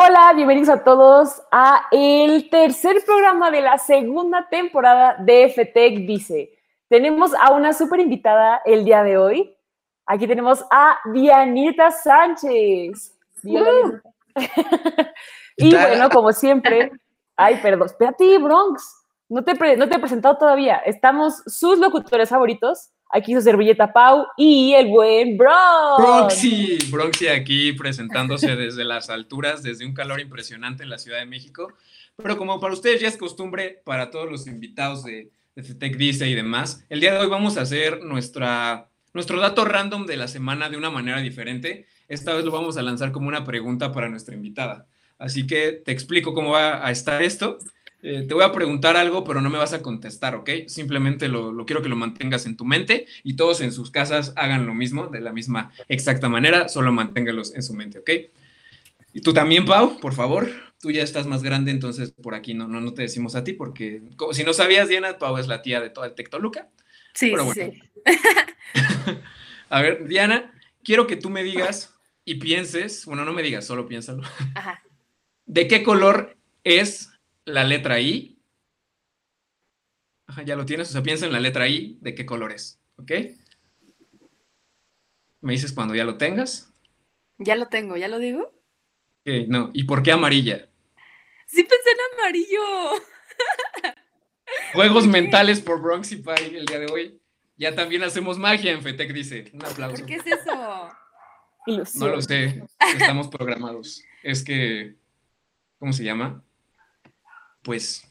Hola, bienvenidos a todos a el tercer programa de la segunda temporada de FTech Dice. Tenemos a una súper invitada el día de hoy. Aquí tenemos a Dianita Sánchez. y bueno, como siempre, ay, perdón, espérate, Bronx. No te, no te he presentado todavía. Estamos sus locutores favoritos. Aquí su servilleta Pau y el buen Bronx. Bronxy, Bronxy aquí presentándose desde las alturas, desde un calor impresionante en la Ciudad de México. Pero como para ustedes ya es costumbre, para todos los invitados de, de Tech Dice y demás, el día de hoy vamos a hacer nuestra, nuestro dato random de la semana de una manera diferente. Esta vez lo vamos a lanzar como una pregunta para nuestra invitada. Así que te explico cómo va a estar esto. Eh, te voy a preguntar algo, pero no me vas a contestar, ¿ok? Simplemente lo, quiero que lo mantengas en tu mente y todos en sus casas hagan lo mismo, de la misma exacta manera, solo manténgalos en su mente, ¿ok? Y tú también, Pau, por favor. Tú ya estás más grande, entonces por aquí no, no, no te decimos a ti, porque como, si no sabías, Diana, Pau es la tía de todo el Tectoluca. Sí, sí. a ver, Diana, quiero que tú me digas y pienses, bueno, no me digas, solo piénsalo. Ajá. ¿De qué color es la letra I. Ajá, ya lo tienes, o sea, piensa en la letra I, de qué color es, ¿ok? Me dices cuando ya lo tengas. Ya lo tengo, ¿ya lo digo? Ok, no, ¿y por qué amarilla? Sí pensé en amarillo. Juegos mentales por Bronx y Pie el día de hoy. Ya también hacemos magia en FETEC, dice. Un aplauso. ¿Por qué es eso? No lo sé, estamos programados. Es que, ¿cómo se llama? Pues...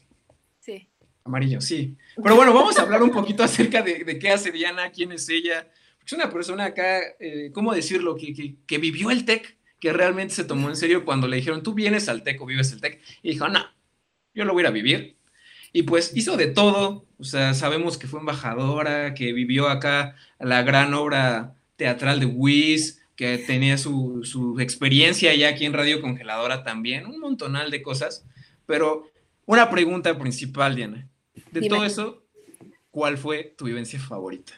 Sí. Amarillo, sí. Pero bueno, vamos a hablar un poquito acerca de, qué hace Diana, quién es ella. Es una persona acá, eh, ¿cómo decirlo? Que, que, vivió el TEC, que realmente se tomó en serio cuando le dijeron, tú vienes al TEC o vives el TEC. Y dijo, no, yo lo voy a ir a vivir. Y pues hizo de todo, o sea, sabemos que fue embajadora, que vivió acá la gran obra teatral de Wiz, que tenía su, su, experiencia ya aquí en Radio Congeladora también, un montonal de cosas, pero una pregunta principal, Diana. De todo eso, ¿cuál fue tu vivencia favorita?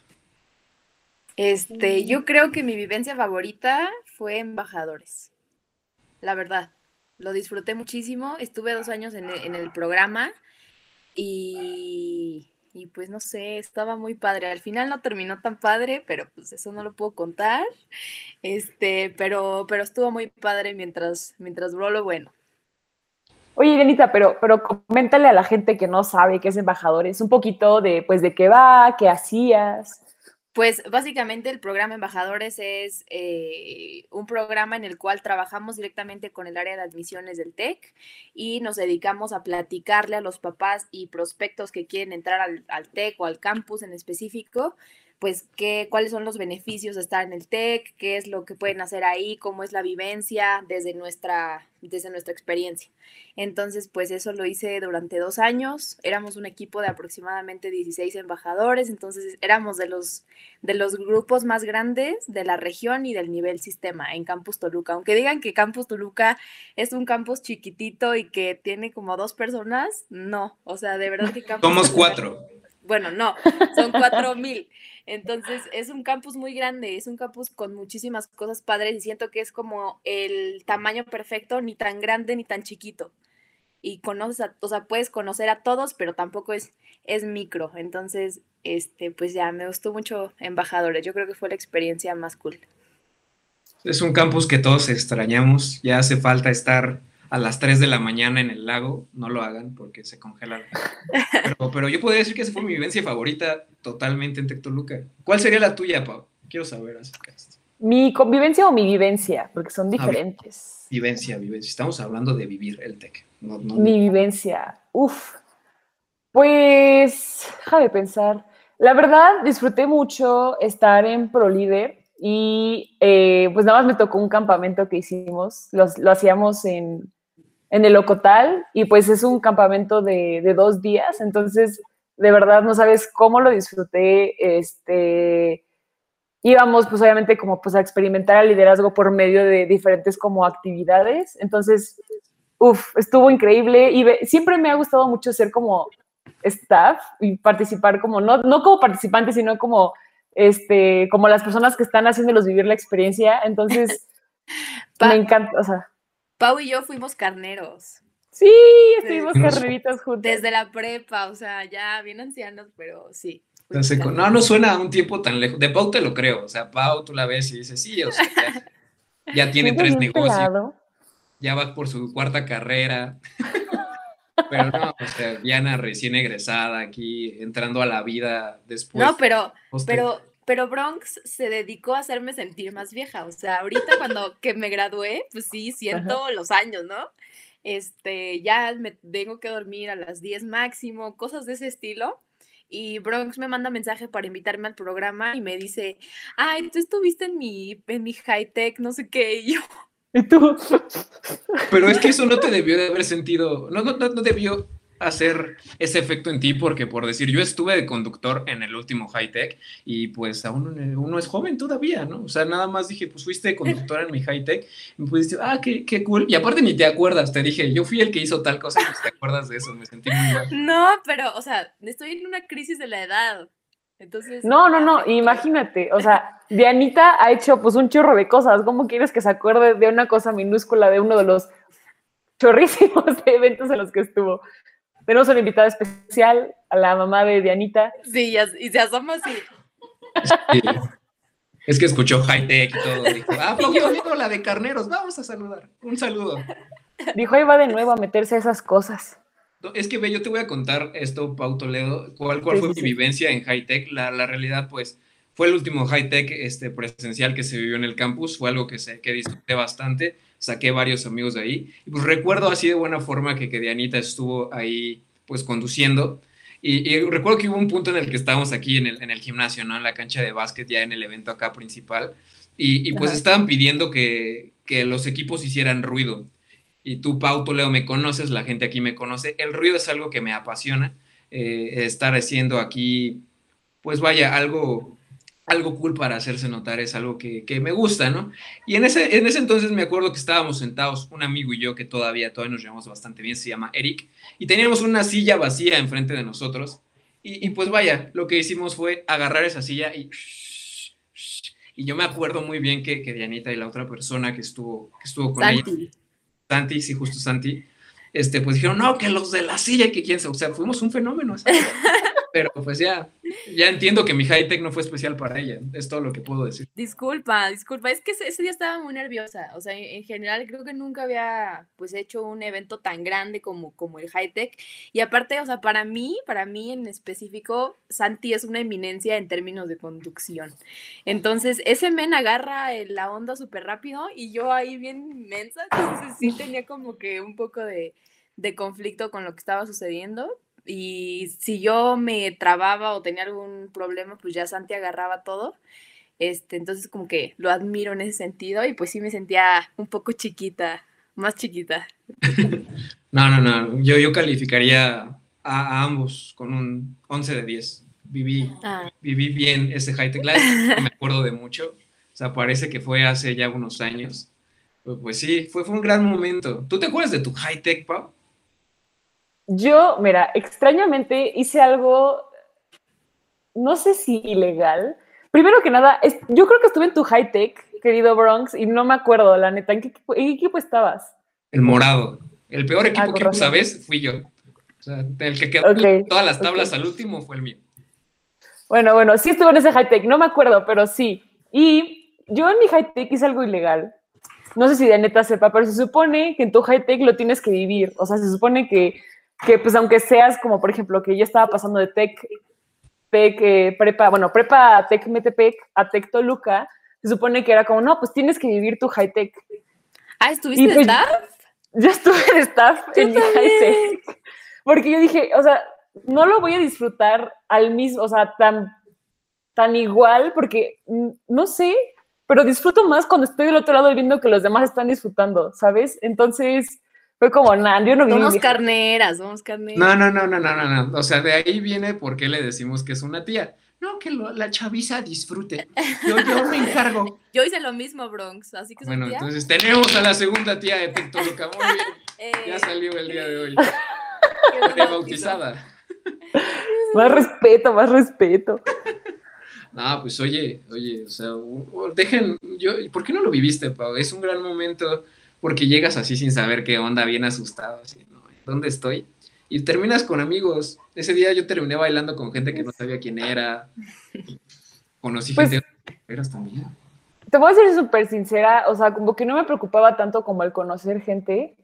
Este, yo creo que mi vivencia favorita fue embajadores. La verdad, lo disfruté muchísimo. Estuve dos años en el, programa y, y, pues no sé, estaba muy padre. Al final no terminó tan padre, pero pues eso no lo puedo contar. Este, pero, pero estuvo muy padre mientras, mientras duró lo bueno. Oye, Denita, pero, pero coméntale a la gente que no sabe qué es embajadores, un poquito de, pues, de qué va, qué hacías. Pues básicamente el programa Embajadores es eh, un programa en el cual trabajamos directamente con el área de admisiones del TEC y nos dedicamos a platicarle a los papás y prospectos que quieren entrar al, al TEC o al campus en específico pues qué, cuáles son los beneficios de estar en el TEC, qué es lo que pueden hacer ahí, cómo es la vivencia desde nuestra, desde nuestra experiencia. Entonces, pues eso lo hice durante dos años. Éramos un equipo de aproximadamente 16 embajadores, entonces éramos de los, de los grupos más grandes de la región y del nivel sistema en Campus Toluca. Aunque digan que Campus Toluca es un campus chiquitito y que tiene como dos personas, no. O sea, de verdad que Campus Somos cuatro. Bueno, no, son cuatro mil. Entonces, es un campus muy grande, es un campus con muchísimas cosas padres y siento que es como el tamaño perfecto, ni tan grande ni tan chiquito. Y conoces a, o sea, puedes conocer a todos, pero tampoco es, es micro. Entonces, este, pues ya me gustó mucho Embajadores. Yo creo que fue la experiencia más cool. Es un campus que todos extrañamos. Ya hace falta estar a las 3 de la mañana en el lago, no lo hagan porque se congelan. Pero, pero yo podría decir que esa fue mi vivencia favorita totalmente en Tectoluca. ¿Cuál sería la tuya, Pau? Quiero saber acerca de esto. ¿Mi convivencia o mi vivencia? Porque son diferentes. vivencia, vivencia. Estamos hablando de vivir el TEC. mi vivencia. Uf. Pues, déjame pensar. La verdad, disfruté mucho estar en ProLíder y eh, pues nada más me tocó un campamento que hicimos. lo hacíamos en, en el Ocotal y pues es un campamento de, de, dos días, entonces de verdad no sabes cómo lo disfruté, este, íbamos pues obviamente como pues a experimentar el liderazgo por medio de diferentes como actividades, entonces, uff, estuvo increíble y siempre me ha gustado mucho ser como staff y participar como, no, no como participante, sino como, este, como las personas que están haciéndolos vivir la experiencia, entonces me encanta, o sea, Pau y yo fuimos carneros. Sí, estuvimos carneritos juntos. Desde la prepa, o sea, ya bien ancianos, pero sí. No, no suena a un tiempo tan lejos. De Pau te lo creo. O sea, Pau tú la ves y dices, sí, o sea, ya, tiene tres negocios. Ya va por su cuarta carrera. Pero no, o sea, Diana recién egresada aquí, entrando a la vida después. No, pero, pero, pero Bronx se dedicó a hacerme sentir más vieja. O sea, ahorita cuando que me gradué, pues sí, siento los años, ¿no? Este, ya me tengo que dormir a las 10 máximo, cosas de ese estilo. Y Bronx me manda mensaje para invitarme al programa y me dice, ay, tú estuviste en mi, en mi high tech, no sé qué, y yo, ¿Y tú? Pero es que eso no te debió de haber sentido, no, no, no debió hacer ese efecto en ti porque por decir, yo estuve de conductor en el último high tech y pues aún uno es joven todavía, ¿no? O sea, nada más dije, pues fuiste conductor en mi high tech y me pudiste, ah, qué, qué cool. Y aparte ni te acuerdas, te dije, yo fui el que hizo tal cosa y pues te acuerdas de eso, me sentí muy mal. No, pero, o sea, estoy en una crisis de la edad. Entonces, no, no, no, imagínate, o sea, Dianita ha hecho pues un chorro de cosas, ¿cómo quieres que se acuerde de una cosa minúscula de uno de los chorrísimos eventos en los que estuvo? Tenemos una invitada especial, a la mamá de Dianita. Sí, y se asoma así. Es que escuchó high tech y todo. Dijo, ah, pues la de carneros, vamos a saludar. Un saludo. Dijo, ahí va de nuevo a meterse a esas cosas. Es que ve, yo te voy a contar esto, Pau Toledo, cuál, cuál fue mi vivencia en high tech. La, la, realidad, pues, fue el último high tech este, presencial que se vivió en el campus. Fue algo que, se, que disfruté bastante. Saqué varios amigos de ahí. Y pues recuerdo así de buena forma que, que Dianita estuvo ahí, pues, conduciendo. Y, y, recuerdo que hubo un punto en el que estábamos aquí en el, en el gimnasio, ¿no? En la cancha de básquet, ya en el evento acá principal. Y, y pues estaban pidiendo que, que los equipos hicieran ruido y tú, Pau Leo me conoces, la gente aquí me conoce, el ruido es algo que me apasiona, eh, estar haciendo aquí, pues vaya, algo, algo cool para hacerse notar, es algo que, me gusta, ¿no? Y en ese, en ese entonces me acuerdo que estábamos sentados, un amigo y yo, que todavía, todavía nos llevamos bastante bien, se llama Eric, y teníamos una silla vacía enfrente de nosotros, y, pues vaya, lo que hicimos fue agarrar esa silla y... Y yo me acuerdo muy bien que, que Dianita y la otra persona que estuvo, que estuvo con ella Santi, sí, justo Santi, este, pues dijeron, no, que los de la silla, que quién sabe, o sea, fuimos un fenómeno. Pero pues ya, ya entiendo que mi high tech no fue especial para ella, es todo lo que puedo decir. Disculpa, disculpa, es que ese, día estaba muy nerviosa, o sea, en, general creo que nunca había pues hecho un evento tan grande como, como el high tech, y aparte, o sea, para mí, para mí en específico, Santi es una eminencia en términos de conducción, entonces ese men agarra la onda súper rápido y yo ahí bien mensa, entonces sí tenía como que un poco de, de conflicto con lo que estaba sucediendo, y si yo me trababa o tenía algún problema, pues ya Santi agarraba todo. Este, entonces como que lo admiro en ese sentido y pues sí me sentía un poco chiquita, más chiquita. no, no, no, yo, yo calificaría a, ambos con un 11 de 10. Viví, ah. viví bien ese high tech life, me acuerdo de mucho. O sea, parece que fue hace ya unos años. Pues, pues sí, fue, fue un gran momento. ¿Tú te acuerdas de tu high tech, Pau? Yo, mira, extrañamente hice algo, no sé si ilegal. Primero que nada, yo creo que estuve en tu high tech, querido Bronx, y no me acuerdo, la neta. ¿En qué, equipo estabas? El morado. El peor equipo ah, que sabes fui yo. O sea, el que quedó todas las tablas al último fue el mío. Bueno, bueno, sí estuve en ese high tech, no me acuerdo, pero sí. Y yo en mi high tech hice algo ilegal. No sé si de neta sepa, pero se supone que en tu high tech lo tienes que vivir. O sea, se supone que que pues aunque seas como por ejemplo que yo estaba pasando de Tech, Tech eh, Prepa, bueno, Prepa Tech Metepec a Tech Toluca, se supone que era como, no, pues tienes que vivir tu high tech. Ah, ¿estuviste de pues, staff? Yo estuve de staff en mi high tech. Porque yo dije, o sea, no lo voy a disfrutar al mismo, o sea, tan, tan igual, porque mm, no sé, pero disfruto más cuando estoy del otro lado viendo que los demás están disfrutando, ¿sabes? Entonces, fue como, nah, yo no vi. Somos carneras, somos carneras. No, no, no, no, no, no, no. O sea, de ahí viene por qué le decimos que es una tía. No, que la chaviza disfrute. Yo, yo me encargo. Yo hice lo mismo, Bronx, así que Bueno, entonces tenemos a la segunda tía de Tectoluca. Muy bien. Eh. Ya salió el día de hoy. Qué bautizada. Más respeto, más respeto. No, pues oye, oye, o sea, dejen, yo, ¿por qué no lo viviste, Pau? Es un gran momento porque llegas así sin saber qué onda, bien asustado, así, ¿no? ¿Dónde estoy? Y terminas con amigos. Ese día yo terminé bailando con gente que no sabía quién era. Conocí Pues- gente eras también. Te voy a ser súper sincera, o sea, como que no me preocupaba tanto como el conocer gente.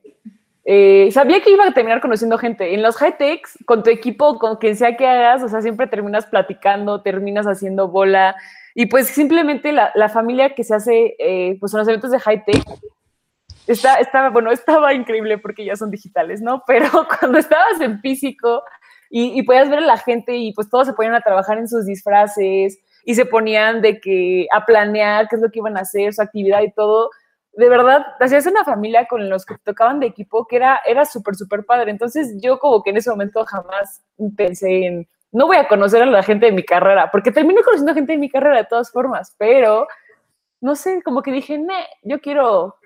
Eh, sabía que iba a terminar conociendo gente. En los high techs, con tu equipo, con quien sea que hagas, o sea, siempre terminas platicando, terminas haciendo bola. Y pues simplemente la, la familia que se hace, eh, pues en los eventos de high tech, está, estaba, bueno, estaba increíble porque ya son digitales, ¿no? Pero cuando estabas en físico y, y podías ver a la gente y pues todos se ponían a trabajar en sus disfraces y se ponían de que a planear qué es lo que iban a hacer, su actividad y todo. De verdad, hacías una familia con los que tocaban de equipo que era, era súper, súper padre. Entonces yo como que en ese momento jamás pensé en, no voy a conocer a la gente de mi carrera, porque terminé conociendo gente de mi carrera de todas formas, pero no sé, como que dije, "Nee, yo quiero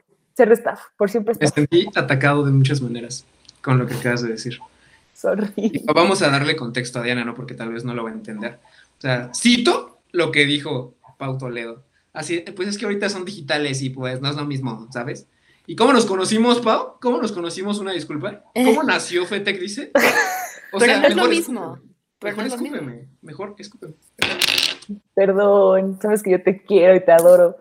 ser de staff, por siempre Me staff. sentí atacado de muchas maneras con lo que acabas de decir. Sorry. Y vamos a darle contexto a Diana, ¿no? Porque tal vez no lo va a entender. O sea, cito lo que dijo Pau Toledo. Así, pues es que ahorita son digitales y pues no es lo mismo, ¿sabes? ¿Y cómo nos conocimos, Pau? ¿Cómo nos conocimos? Una disculpa. ¿Cómo nació FETEC, dice? O Pero no es lo mejor mismo. escúpeme. Pero Mejor no mismo. escúpeme. Mejor escúpeme. Perdón, sabes que yo te quiero y te adoro.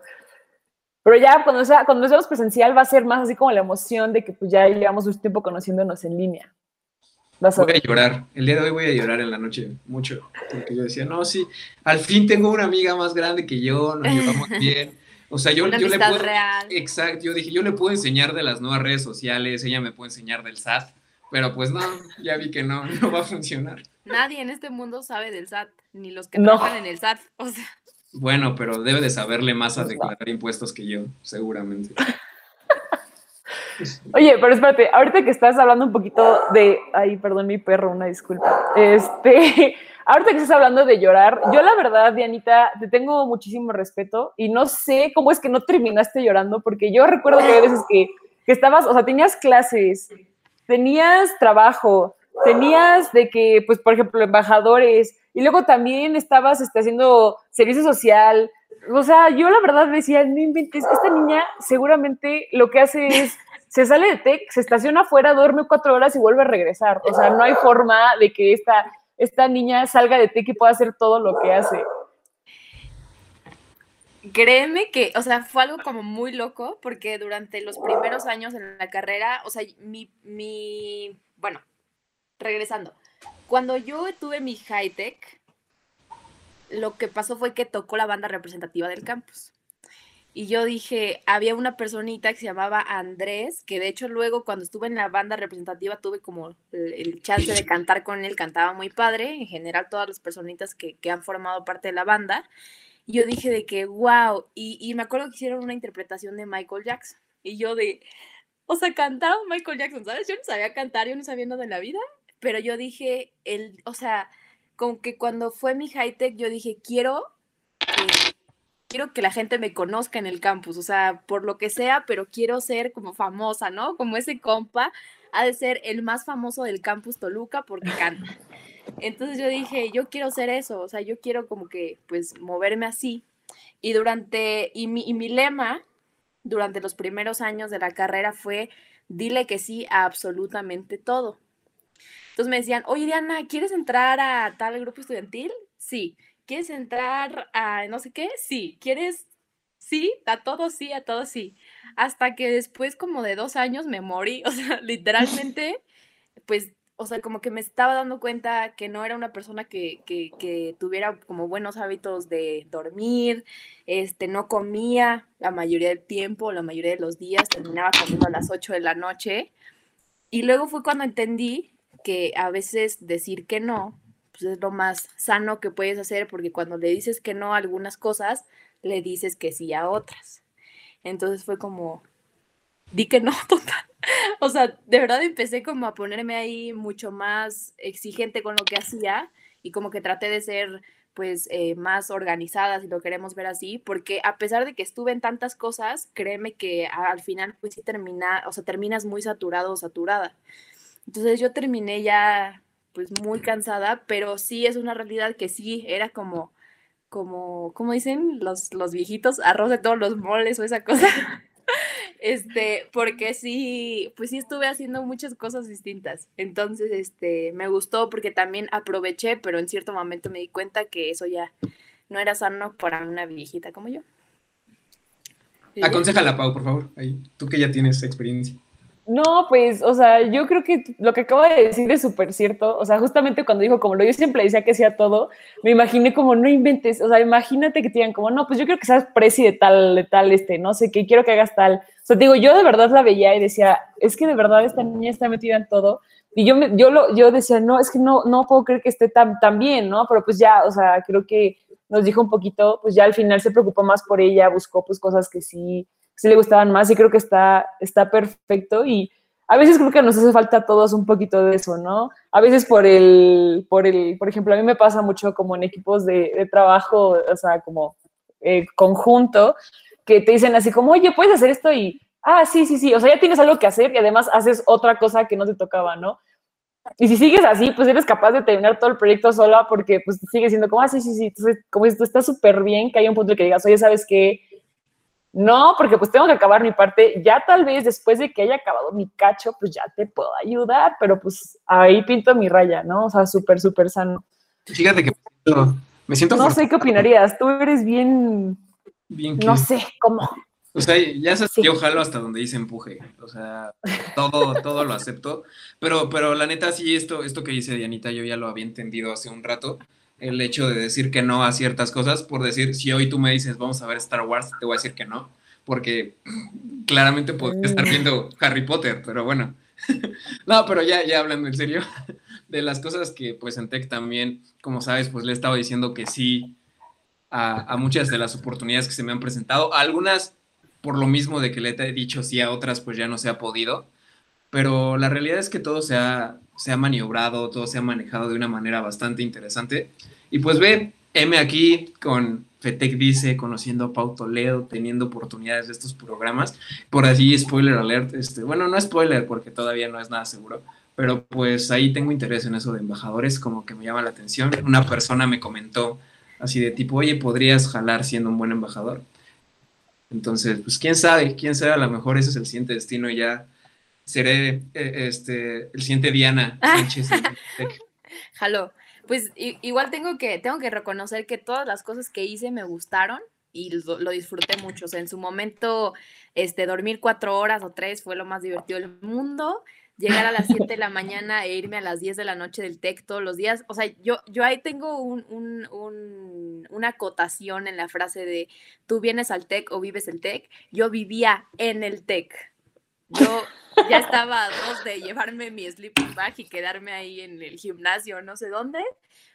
Pero ya cuando, sea, cuando nos veamos presencial va a ser más así como la emoción de que pues ya llevamos un tiempo conociéndonos en línea. Vas a Voy a llorar. El día de hoy voy a llorar en la noche mucho. Porque yo decía, no, sí, al fin tengo una amiga más grande que yo, nos llevamos bien. O sea, yo, Una yo le puedo. real. Exacto, yo dije, yo le puedo enseñar de las nuevas redes sociales, ella me puede enseñar del SAT, pero pues no, ya vi que no, no va a funcionar. Nadie en este mundo sabe del SAT, ni los que No. trabajan en el SAT. O sea, Bueno, pero debe de saberle más a declarar impuestos que yo, seguramente. Oye, pero espérate, ahorita que estás hablando un poquito de. Ay, perdón, mi perro, una disculpa. Este, ahorita que estás hablando de llorar, yo la verdad, Dianita, te tengo muchísimo respeto y no sé cómo es que no terminaste llorando, porque yo recuerdo que hay veces que, que estabas, o sea, tenías clases, tenías trabajo, tenías de que, pues, por ejemplo, embajadores, y luego también estabas este, haciendo servicio social. O sea, yo la verdad decía, no inventes, esta niña seguramente lo que hace es se sale de TEC, se estaciona afuera, duerme cuatro horas y vuelve a regresar. O sea, no hay forma de que esta, esta niña salga de TEC y pueda hacer todo lo que hace. créeme que, o sea, fue algo como muy loco, porque durante los primeros años en la carrera, o sea, mi, mi, bueno, regresando, cuando yo tuve mi high tech, lo que pasó fue que tocó la banda representativa del campus. Y yo dije, había una personita que se llamaba Andrés, que de hecho luego cuando estuve en la banda representativa tuve como el, chance de cantar con él, cantaba muy padre, en general todas las personitas que, que han formado parte de la banda. Y yo dije de que, wow, y, y me acuerdo que hicieron una interpretación de Michael Jackson. Y yo de, o sea, cantaron Michael Jackson, ¿sabes? Yo no sabía cantar, yo no sabía nada de la vida, pero yo dije, el, o sea, como que cuando fue mi high tech, yo dije, quiero que, quiero que la gente me conozca en el campus, o sea, por lo que sea, pero quiero ser como famosa, ¿no? Como ese compa ha de ser el más famoso del campus Toluca porque canta. Entonces yo dije, yo quiero ser eso, o sea, yo quiero como que, pues, moverme así. Y durante, y mi, y mi lema durante los primeros años de la carrera fue, dile que sí a absolutamente todo. Entonces me decían, oye Diana, ¿quieres entrar a tal grupo estudiantil? Sí. ¿Quieres entrar a no sé qué? Sí. ¿Quieres? Sí, a todo sí, a todo sí. Hasta que después como de dos años me morí, o sea, literalmente, pues, o sea, como que me estaba dando cuenta que no era una persona que, que, tuviera como buenos hábitos de dormir, este, no comía la mayoría del tiempo, la mayoría de los días, terminaba comiendo a las 8 de la noche. Y luego fue cuando entendí que a veces decir que no, pues es lo más sano que puedes hacer, porque cuando le dices que no a algunas cosas, le dices que sí a otras. Entonces fue como, di que no, total. O sea, de verdad empecé como a ponerme ahí mucho más exigente con lo que hacía y como que traté de ser pues eh, más organizada, si lo queremos ver así, porque a pesar de que estuve en tantas cosas, créeme que al final pues sí termina, o sea, terminas muy saturado o saturada. Entonces yo terminé ya pues muy cansada, pero sí es una realidad que sí era como, como, ¿cómo dicen los, los viejitos? Arroz de todos los moles o esa cosa. Este, porque sí, pues sí estuve haciendo muchas cosas distintas. Entonces, este, me gustó porque también aproveché, pero en cierto momento me di cuenta que eso ya no era sano para una viejita como yo. Aconsejala, Pau, por favor. Ahí, tú que ya tienes experiencia. No, pues, o sea, yo creo que lo que acabo de decir es súper cierto. O sea, justamente cuando dijo, como lo yo siempre decía que sea todo, me imaginé como, no inventes, o sea, imagínate que te digan como, no, pues yo creo que seas presi de tal, de tal, este, no sé, que quiero que hagas tal. O sea, digo, yo de verdad la veía y decía, es que de verdad esta niña está metida en todo. Y yo, me, yo, lo, yo decía, no, es que no, no puedo creer que esté tan, tan bien, ¿no? Pero pues ya, o sea, creo que nos dijo un poquito, pues ya al final se preocupó más por ella, buscó pues cosas que sí, sí le gustaban más y creo que está, está perfecto y a veces creo que nos hace falta a todos un poquito de eso, ¿no? A veces por el, por el, por ejemplo, a mí me pasa mucho como en equipos de, trabajo, o sea, como eh, conjunto, que te dicen así como, oye, puedes hacer esto y, ah, sí, sí, sí, o sea, ya tienes algo que hacer y además haces otra cosa que no te tocaba, ¿no? Y si sigues así, pues eres capaz de terminar todo el proyecto sola porque pues sigues siendo como, ah, sí, sí, sí, entonces, como esto está súper bien que haya un punto en que digas, oye, ¿sabes qué? No, porque pues tengo que acabar mi parte. Ya tal vez después de que haya acabado mi cacho, pues ya te puedo ayudar, pero pues ahí pinto mi raya, ¿no? O sea, súper, súper sano. Fíjate que me siento... No sé qué opinarías. Tú eres bien... Bien No sé, ¿cómo? O sea, ya sabes yo jalo hasta donde dice empuje. O sea, todo, todo lo acepto. Pero, pero la neta, sí, esto, esto que dice Dianita, yo ya lo había entendido hace un rato el hecho de decir que no a ciertas cosas, por decir, si hoy tú me dices, vamos a ver Star Wars, te voy a decir que no, porque claramente podría estar mm. viendo Harry Potter, pero bueno. no, pero ya, ya hablando en serio, de las cosas que pues en Tech también, como sabes, pues le he estado diciendo que sí a, a muchas de las oportunidades que se me han presentado, algunas por lo mismo de que le he dicho sí a otras, pues ya no se ha podido, pero la realidad es que todo se ha, se ha maniobrado, todo se ha manejado de una manera bastante interesante. Y pues ve, M aquí con FETEC Dice, conociendo a Pau Toledo, teniendo oportunidades de estos programas. Por allí, spoiler alert, este, bueno, no spoiler porque todavía no es nada seguro, pero pues ahí tengo interés en eso de embajadores, como que me llama la atención. Una persona me comentó así de tipo, oye, ¿podrías jalar siendo un buen embajador? Entonces, pues quién sabe, quién sabe, a lo mejor ese es el siguiente destino ya seré eh, este, el siguiente Diana Sánchez. Jalo. Pues igual tengo que, tengo que reconocer que todas las cosas que hice me gustaron y lo, disfruté mucho. O sea, en su momento, este, dormir cuatro horas o tres fue lo más divertido del mundo. Llegar a las 7 de la mañana e irme a las 10 de la noche del TEC todos los días. O sea, yo, yo ahí tengo un, un, una acotación en la frase de tú vienes al TEC o vives el TEC. Yo vivía en el TEC. Yo ya estaba a dos de llevarme mi sleeping bag y quedarme ahí en el gimnasio, no sé dónde,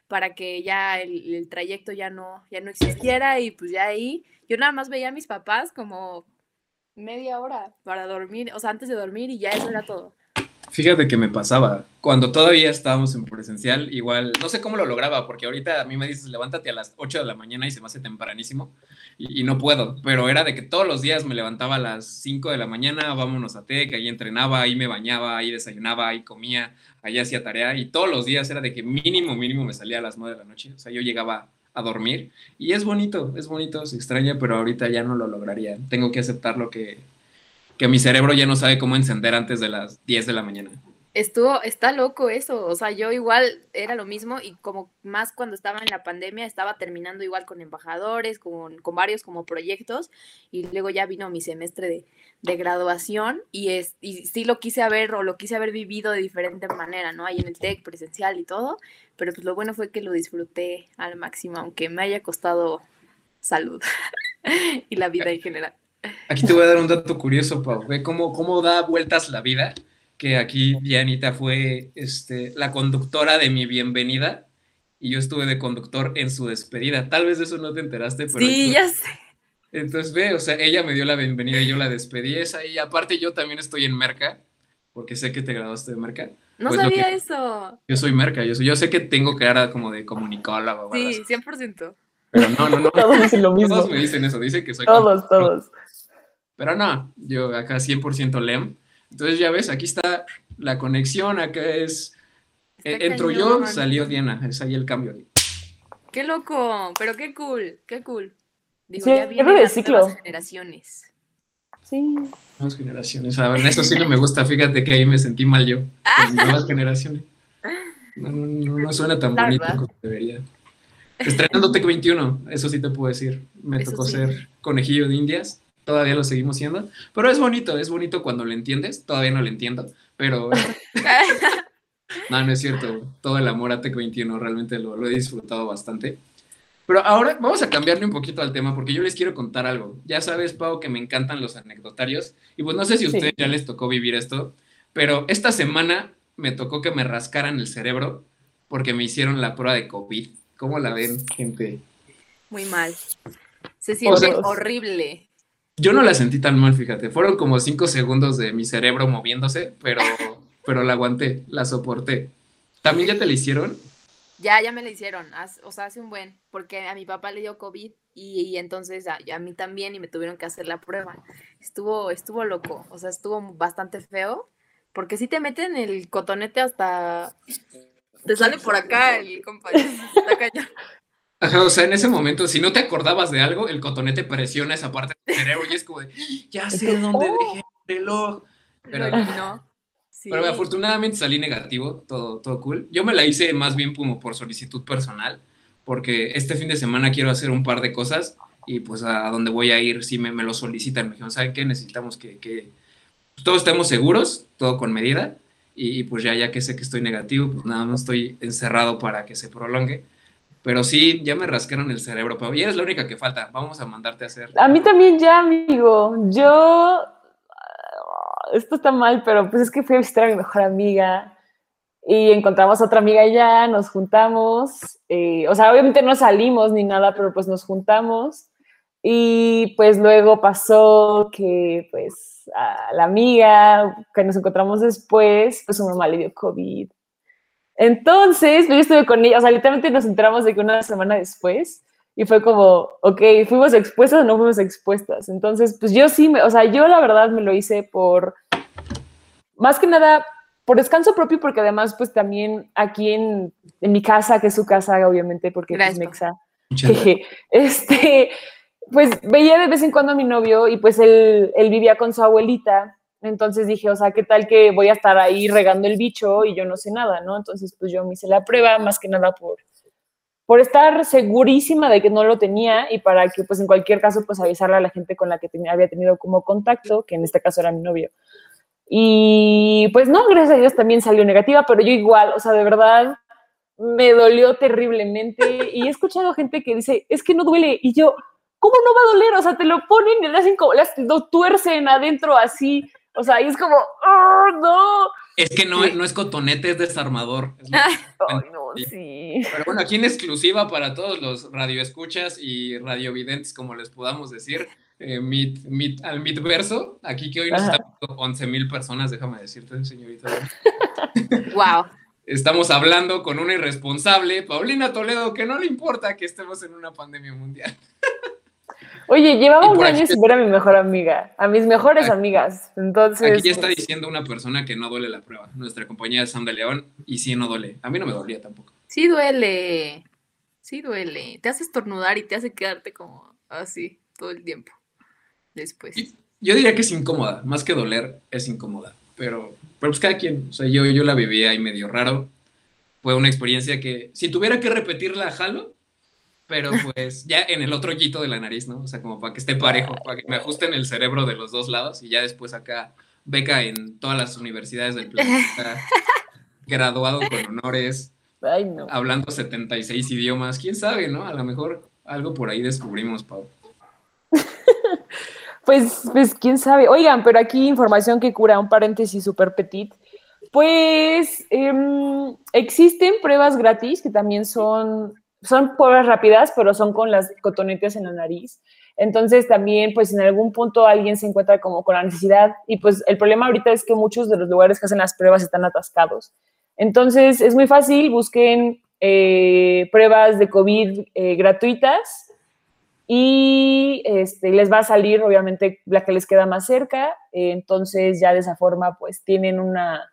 para que ya el, trayecto ya no, ya no existiera y pues ya ahí yo nada más veía a mis papás como media hora para dormir, o sea, antes de dormir y ya eso era todo. Fíjate que me pasaba, cuando todavía estábamos en presencial, igual, no sé cómo lo lograba, porque ahorita a mí me dices, levántate a las 8 de la mañana y se me hace tempranísimo, y, no puedo, pero era de que todos los días me levantaba a las 5 de la mañana, vámonos a TEC, ahí entrenaba, ahí me bañaba, ahí desayunaba, ahí comía, ahí hacía tarea, y todos los días era de que mínimo, mínimo me salía a las 9 de la noche, o sea, yo llegaba a dormir, y es bonito, es bonito, se extraña, pero ahorita ya no lo lograría, tengo que aceptar lo que que mi cerebro ya no sabe cómo encender antes de las 10 de la mañana. Estuvo, está loco eso, o sea, yo igual era lo mismo y como más cuando estaba en la pandemia estaba terminando igual con embajadores, con, varios como proyectos y luego ya vino mi semestre de, de, graduación y, es, y sí lo quise haber o lo quise haber vivido de diferente manera, ¿no? Ahí en el TEC presencial y todo, pero pues lo bueno fue que lo disfruté al máximo, aunque me haya costado salud y la vida en general. Aquí te voy a dar un dato curioso, Pau. Ve cómo, cómo da vueltas la vida. Que aquí Dianita fue este, la conductora de mi bienvenida y yo estuve de conductor en su despedida. Tal vez de eso no te enteraste, pero. Sí, ya sé. Entonces, ve, o sea, ella me dio la bienvenida y yo la despedí. Esa, y aparte, yo también estoy en Merca, porque sé que te graduaste de Merca. No pues sabía eso. Yo soy Merca, yo, yo sé que tengo cara como de comunicólogo. Sí, 100%. Pero no, no, no. Todos dicen lo mismo. Todos me dicen eso, dicen que soy. Todos, todos. Pero no, yo acá 100% LEM. Entonces ya ves, aquí está la conexión, acá es... Eh, entro yo, salió Diana, es ahí el cambio. Qué loco, pero qué cool, qué cool. Digo, ya vienen las ciclo. generaciones. Sí. Nuevas generaciones. A ver, eso sí no me gusta. Fíjate que ahí me sentí mal yo. nuevas generaciones. No, no, no suena tan bonito como debería. Estrenando Tech 21, eso sí te puedo decir. Me tocó ser conejillo de indias. Todavía lo seguimos siendo. Pero es bonito, es bonito cuando lo entiendes. Todavía no lo entiendo, pero. no, no es cierto. Todo el amor a Tech 21 realmente lo, lo he disfrutado bastante. Pero ahora vamos a cambiarle un poquito al tema porque yo les quiero contar algo. Ya sabes, Pau, que me encantan los anecdotarios. Y pues no sé si a ustedes ya les tocó vivir esto, pero esta semana me tocó que me rascaran el cerebro porque me hicieron la prueba de COVID. ¿Cómo la ven, gente? Muy mal. Se siente horrible. Yo no la sentí tan mal, fíjate. Fueron como cinco segundos de mi cerebro moviéndose, pero, pero la aguanté, la soporté. ¿También ya te la hicieron? Ya, ya me la hicieron, o sea, hace un buen, porque a mi papá le dio COVID y, entonces a, a, mí también y me tuvieron que hacer la prueba. Estuvo, estuvo loco, o sea, estuvo bastante feo, porque si te meten el cotonete hasta, te sale por acá el compañero, Ajá, o sea, en ese momento, si no te acordabas de algo, el cotonete presiona esa parte del cerebro y es como de, ya sé dónde dejé el reloj. Pero no. Pero afortunadamente salí negativo, todo, todo cool. Yo me la hice más bien como por solicitud personal, porque este fin de semana quiero hacer un par de cosas y pues a donde voy a ir si me, me lo solicitan. Me dijeron, ¿saben qué? Necesitamos que, que todos estemos seguros, todo con medida. Y, pues ya, ya que sé que estoy negativo, pues nada más estoy encerrado para que se prolongue. Pero sí, ya me rascaron el cerebro, pero ya eres la única que falta. Vamos a mandarte a hacer. A mí también ya, amigo. Yo esto está mal, pero pues es que fui a visitar a mi mejor amiga y encontramos a otra amiga allá, nos juntamos, eh, o sea, obviamente no salimos ni nada, pero pues nos juntamos y pues luego pasó que pues a la amiga que nos encontramos después, pues su mamá le dio COVID. Entonces, pues, yo estuve con ella, o sea, literalmente nos enteramos de que una semana después y fue como, ok, ¿fuimos expuestas o no fuimos expuestas? Entonces, pues yo sí, me, o sea, yo la verdad me lo hice por, más que nada, por descanso propio, porque además, pues también aquí en, en mi casa, que es su casa, obviamente, porque es Mexa, este, pues veía de vez en cuando a mi novio y pues él, él vivía con su abuelita. Entonces dije, o sea, ¿qué tal que voy a estar ahí regando el bicho y yo no sé nada, ¿no? Entonces, pues yo me hice la prueba, más que nada por, por estar segurísima de que no lo tenía y para que pues en cualquier caso pues avisarle a la gente con la que tenía, había tenido como contacto, que en este caso era mi novio. Y pues no, gracias a Dios también salió negativa, pero yo igual, o sea, de verdad me dolió terriblemente y he escuchado gente que dice, es que no duele y yo, ¿cómo no va a doler? O sea, te lo ponen y le hacen lo tuercen adentro así, o sea, y es como, ¡oh, no! Es que no, no es cotonete, es desarmador. no, sí. Pero bueno, aquí en exclusiva para todos los radioescuchas y radiovidentes, como les podamos decir, eh, al mitverso, aquí que hoy nos están viendo 11 mil personas, déjame decirte, señorita. wow. Estamos hablando con una irresponsable, Paulina Toledo, que no le importa que estemos en una pandemia mundial. Oye, llevaba un año sin ver a mi mejor amiga, a mis mejores amigas. Entonces. Aquí ya está pues diciendo una persona que no duele la prueba. Nuestra compañía es Sam de León, y sí no duele. A mí no me dolía tampoco. Sí duele. Sí duele. Te hace estornudar y te hace quedarte como así todo el tiempo. Después. yo diría que es incómoda, más que doler, es incómoda. Pero, pero pues cada quien. O sea, yo, yo la viví ahí medio raro. Fue una experiencia que, si tuviera que repetirla, jalo pero pues ya en el otro hoyito de la nariz, ¿no? O sea, como para que esté parejo, para que me ajusten el cerebro de los dos lados y ya después acá beca en todas las universidades del planeta, graduado con honores, hablando 76 idiomas, quién sabe, ¿no? A lo mejor algo por ahí descubrimos, Pau. pues, pues quién sabe. Oigan, pero aquí información que cura, un paréntesis súper petit. Pues em, existen pruebas gratis que también son son pruebas rápidas, pero son con las cotonetes en la nariz. Entonces también, pues en algún punto alguien se encuentra como con la necesidad y pues el problema ahorita es que muchos de los lugares que hacen las pruebas están atascados. Entonces es muy fácil, busquen eh, pruebas de COVID eh, gratuitas y este, les va a salir obviamente la que les queda más cerca. entonces ya de esa forma pues tienen una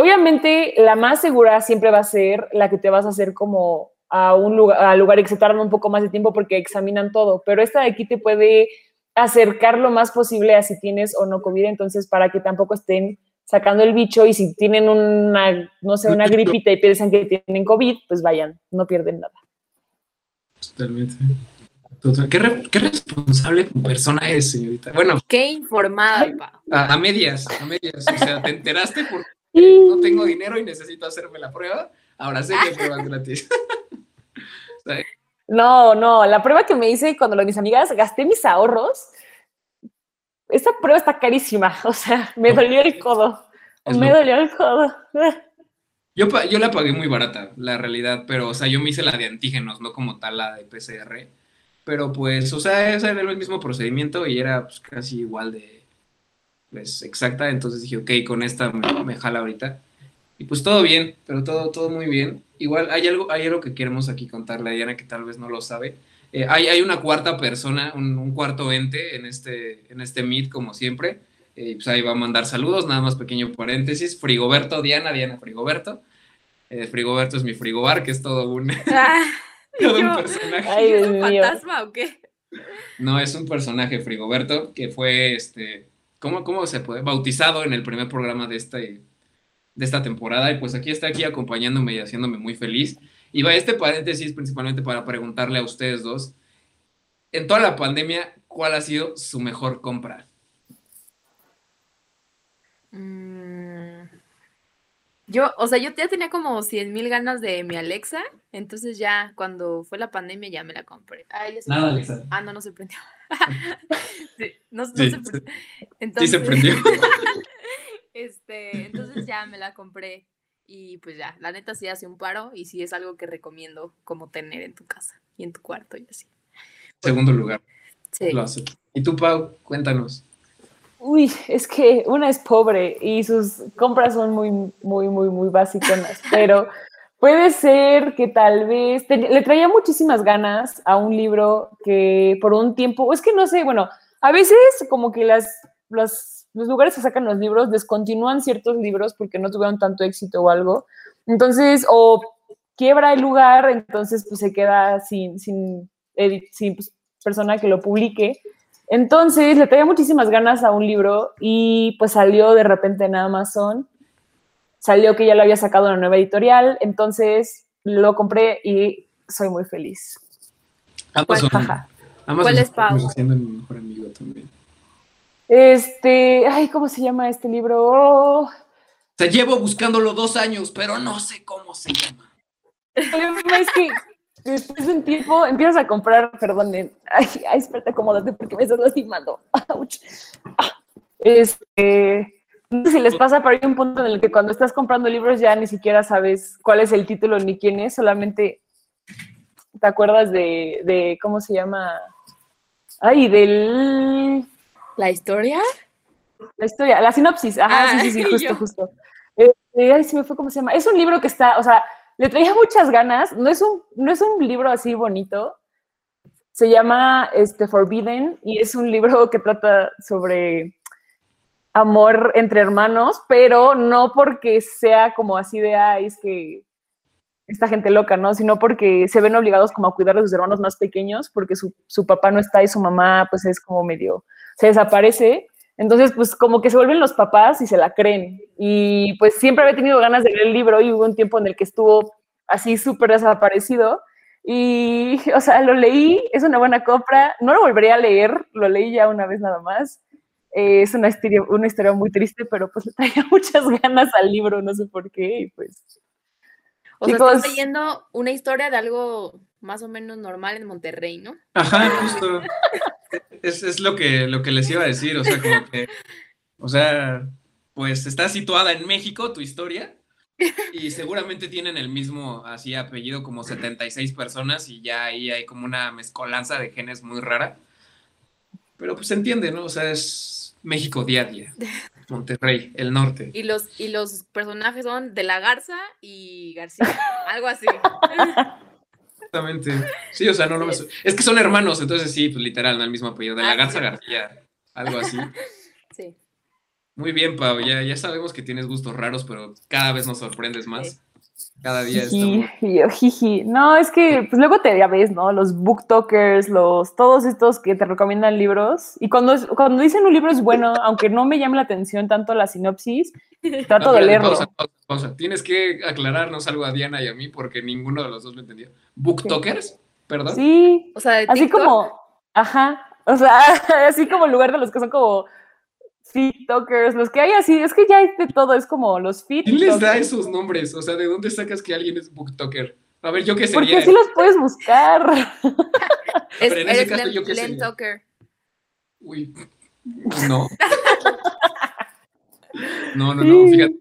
Obviamente, la más segura siempre va a ser la que te vas a hacer como a un lugar, a lugar que se tardan un poco más de tiempo porque examinan todo, pero esta de aquí te puede acercar lo más posible a si tienes o no COVID, entonces para que tampoco estén sacando el bicho y si tienen una, no sé, una gripita y piensan que tienen COVID, pues vayan, no pierden nada. Totalmente. ¿Qué, responsable persona es, señorita? Bueno. Qué informada, a, a, medias, a medias. O sea, te enteraste porque no tengo dinero y necesito hacerme la prueba. Ahora sé que pruebas gratis. no, no, la prueba que me hice cuando lo de mis amigas, gasté mis ahorros. Esa prueba está carísima, o sea, me dolió el codo. me dolió el codo. Yo, yo la pagué muy barata, la realidad, pero, o sea, yo me hice la de antígenos, no como tal la de PCR. Pero, pues, o sea, ese era el mismo procedimiento y era pues, casi igual de, pues, exacta. Entonces dije, ok, con esta me, jala ahorita. Y pues todo bien, pero todo, todo muy bien. Igual hay algo, hay algo que queremos aquí contarle a Diana que tal vez no lo sabe. Eh, hay, hay, una cuarta persona, un, un, cuarto ente en este, en este Meet, como siempre. Eh, pues ahí va a mandar saludos, nada más pequeño paréntesis. Frigoberto, Diana, Diana Frigoberto. Eh, Frigoberto es mi frigobar, que es todo un, ah, un personaje. ¿Es un fantasma o qué? No, es un personaje, Frigoberto, que fue, este, ¿cómo, cómo se puede? Bautizado en el primer programa de, este, de esta temporada. Y pues aquí está aquí acompañándome y haciéndome muy feliz. Y va este paréntesis principalmente para preguntarle a ustedes dos, en toda la pandemia, ¿cuál ha sido su mejor compra? Mm, yo, o sea, yo ya tenía como 100 mil ganas de mi Alexa, entonces ya cuando fue la pandemia ya me la compré. Nada, Alexa. Ah, no, no se prendió. sí, no, se. Entonces, sí se prendió. este, entonces ya me la compré y pues ya, la neta sí hace un paro y sí es algo que recomiendo como tener en tu casa y en tu cuarto y así. Segundo lugar. Sí. Y tú, Pau, cuéntanos. Uy, es que una es pobre y sus compras son muy, muy, muy, muy básicas, pero puede ser que tal vez le traía muchísimas ganas a un libro que por un tiempo, es que no sé, bueno, a veces como que las, los lugares que sacan los libros descontinúan ciertos libros porque no tuvieron tanto éxito o algo. Entonces, o quiebra el lugar, entonces pues se queda sin, sin, sin pues, persona que lo publique. Entonces le traía muchísimas ganas a un libro y pues salió de repente en Amazon. Salió que ya lo había sacado una nueva editorial, entonces lo compré y soy muy feliz. Amazon, ¿Cuál es Pau? Siendo mi mejor amigo también. Este, ay, ¿cómo se llama este libro? Oh. Sea, llevo buscándolo dos años, pero no sé cómo se llama. Es que después de un tiempo empiezas a comprar, perdón, ay, ay espérate, acomódate porque me estás lastimando. Este, no sé si les pasa, pero hay un punto en el que cuando estás comprando libros ya ni siquiera sabes cuál es el título ni quién es, solamente te acuerdas de, de ¿cómo se llama? Ay, del ¿La historia? La historia, la sinopsis. Ajá, sí, sí, sí, justo, justo. Eh, ay, se me fue cómo se llama. Es un libro que está, o sea, le traía muchas ganas. No es un, no es un libro así bonito. Se llama este, Forbidden y es un libro que trata sobre amor entre hermanos, pero no porque sea como así de, ay, es que esta gente loca, ¿no? Sino porque se ven obligados como a cuidar a sus hermanos más pequeños, porque su, su papá no está y su mamá pues es como medio se desaparece. Entonces, pues como que se vuelven los papás y se la creen. Y pues siempre había tenido ganas de leer el libro y hubo un tiempo en el que estuvo así súper desaparecido. Y, o sea, lo leí, es una buena compra. No lo volvería a leer, lo leí ya una vez nada más. Eh, es una historia, una historia muy triste, pero pues le traía muchas ganas al libro, no sé por qué. Y pues. O sea, estás leyendo una historia de algo más o menos normal en Monterrey, ¿no? Ajá, justo. es, es, lo, que, lo que les iba a decir, o sea, como que, o sea, pues está situada en México tu historia y seguramente tienen el mismo así apellido como 76 personas y ya ahí hay como una mezcolanza de genes muy rara. Pero pues se entiende, ¿no? O sea, es México día a día. Monterrey, el norte. Y los, y los personajes son de la Garza y García, algo así. Exactamente. Sí, o sea, no, no Es que son hermanos, entonces sí, pues literal, no el mismo apellido. De la ah, Garza García, algo así. Sí. Muy bien, Pau. Ya, ya sabemos que tienes gustos raros, pero cada vez nos sorprendes más. Cada día jiji, jiji. No, es que pues luego te ya ves, ¿no? Los booktokers, los todos estos que te recomiendan libros. Y cuando, cuando dicen un libro es bueno, aunque no me llame la atención tanto la sinopsis, trato de leerlo. Tienes que aclararnos algo a Diana y a mí porque ninguno de los dos lo entendió. ¿Booktokers? Perdón. Sí. O sea, así como, ajá. O sea, así como en lugar de los que son como TikTokers, los que hay así, es que ya hay de todo, es como los fit. ¿Quién les da esos nombres? O sea, ¿de dónde sacas que alguien es booktoker? A ver, yo qué sería. Porque así los puedes buscar. es, Pero en ese caso, yo qué sería. Uy, no. no, no, no, fíjate.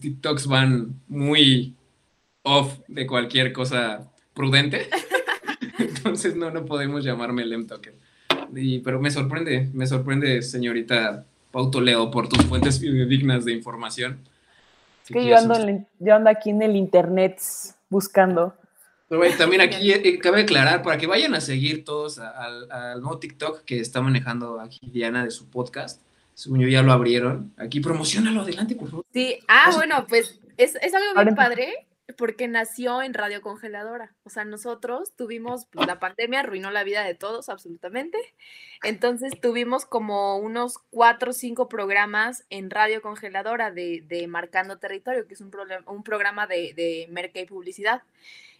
TikToks van muy off de cualquier cosa prudente. Entonces no, no podemos llamarme Lemtoker. Y, pero me sorprende, me sorprende, señorita Pauto Leo, por tus fuentes dignas de información. Es que yo ando, yo ando aquí en el internet buscando. Pero también aquí eh, cabe aclarar, para que vayan a seguir todos al, nuevo TikTok que está manejando aquí Diana de su podcast. Según yo ya lo abrieron. Aquí promocionalo adelante, por favor. Sí, ah, bueno, pues es, es algo bien padre porque nació en Radio Congeladora. O sea, nosotros tuvimos, pues, la pandemia arruinó la vida de todos, absolutamente. Entonces tuvimos como unos cuatro o cinco programas en Radio Congeladora de, de Marcando Territorio, que es un, un programa de, de merca y publicidad.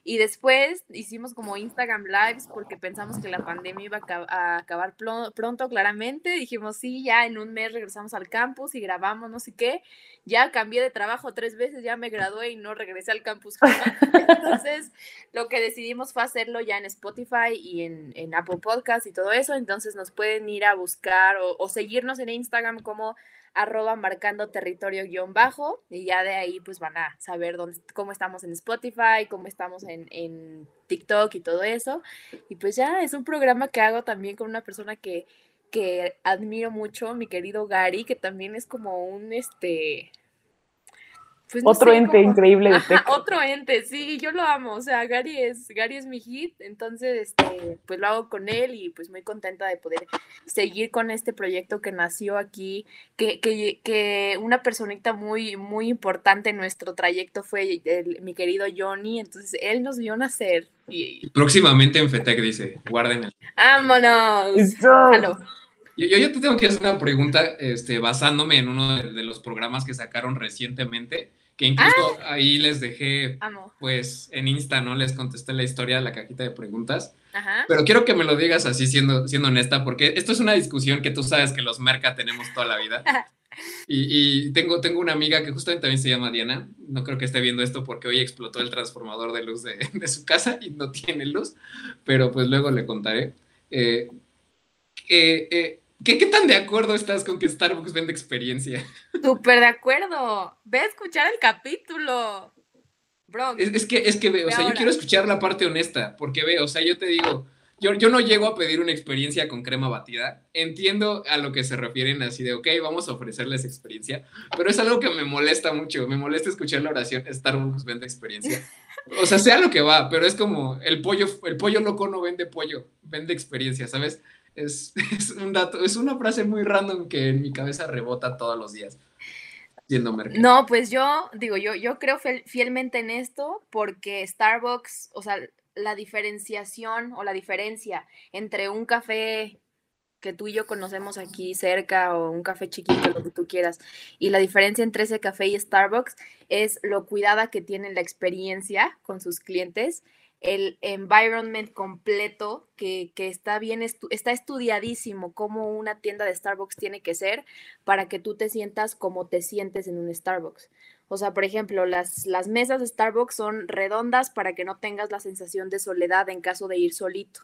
Y después hicimos como Instagram Lives porque pensamos que la pandemia iba a acabar pronto, claramente. Dijimos, sí, ya en un mes regresamos al campus y grabamos no sé qué. Ya cambié de trabajo tres veces, ya me gradué y no regresé al campus. Entonces, lo que decidimos fue hacerlo ya en Spotify y en, en Apple Podcast y todo eso. Entonces, nos pueden ir a buscar o, o seguirnos en Instagram como arroba marcando territorio guion bajo y ya de ahí pues van a saber dónde, cómo estamos en Spotify, cómo estamos en, en TikTok y todo eso. Y pues ya es un programa que hago también con una persona que, que admiro mucho, mi querido Gary, que también es como un, este, pues, otro ente increíble de Otro ente, sí, yo lo amo. O sea, Gary es, Gary es mi hit, entonces este, pues lo hago con él y pues muy contenta de poder seguir con este proyecto que nació aquí, que, que, que una personita muy, muy importante en nuestro trayecto fue mi querido Johnny, entonces él nos vio nacer. Y... Próximamente en FETEC dice, guarden el. ¡Vámonos! Yo, yo, te tengo que hacer una pregunta este, basándome en uno de, los programas que sacaron recientemente, que incluso ah. ahí les dejé, pues en Insta, ¿no? Les contesté la historia de la cajita de preguntas. Pero quiero que me lo digas así, siendo, siendo honesta, porque esto es una discusión que tú sabes que los merca tenemos toda la vida. Y, y, tengo, tengo una amiga que justamente también se llama Diana. No creo que esté viendo esto porque hoy explotó el transformador de luz de, de su casa y no tiene luz, pero pues luego le contaré. Eh, eh, eh ¿Qué, tan de acuerdo estás con que Starbucks vende experiencia? Súper de acuerdo. Ve a escuchar el capítulo. Bro. Es, que, es que veo, o sea, yo quiero escuchar la parte honesta, porque veo, o sea, yo te digo, yo, yo no llego a pedir una experiencia con crema batida. Entiendo a lo que se refieren así de, ok, vamos a ofrecerles experiencia, pero es algo que me molesta mucho. Me molesta escuchar la oración, Starbucks vende experiencia. O sea, sea lo que va, pero es como el pollo, el pollo loco no vende pollo, vende experiencia, ¿sabes? Es, un dato, es una frase muy random que en mi cabeza rebota todos los días. Siendo No, pues yo digo, yo, yo creo fielmente en esto porque Starbucks, o sea, la diferenciación o la diferencia entre un café que tú y yo conocemos aquí cerca o un café chiquito, lo que tú quieras, y la diferencia entre ese café y Starbucks es lo cuidada que tiene la experiencia con sus clientes el environment completo que, está bien, está estudiadísimo como una tienda de Starbucks tiene que ser para que tú te sientas como te sientes en un Starbucks. O sea, por ejemplo, las, las mesas de Starbucks son redondas para que no tengas la sensación de soledad en caso de ir solito.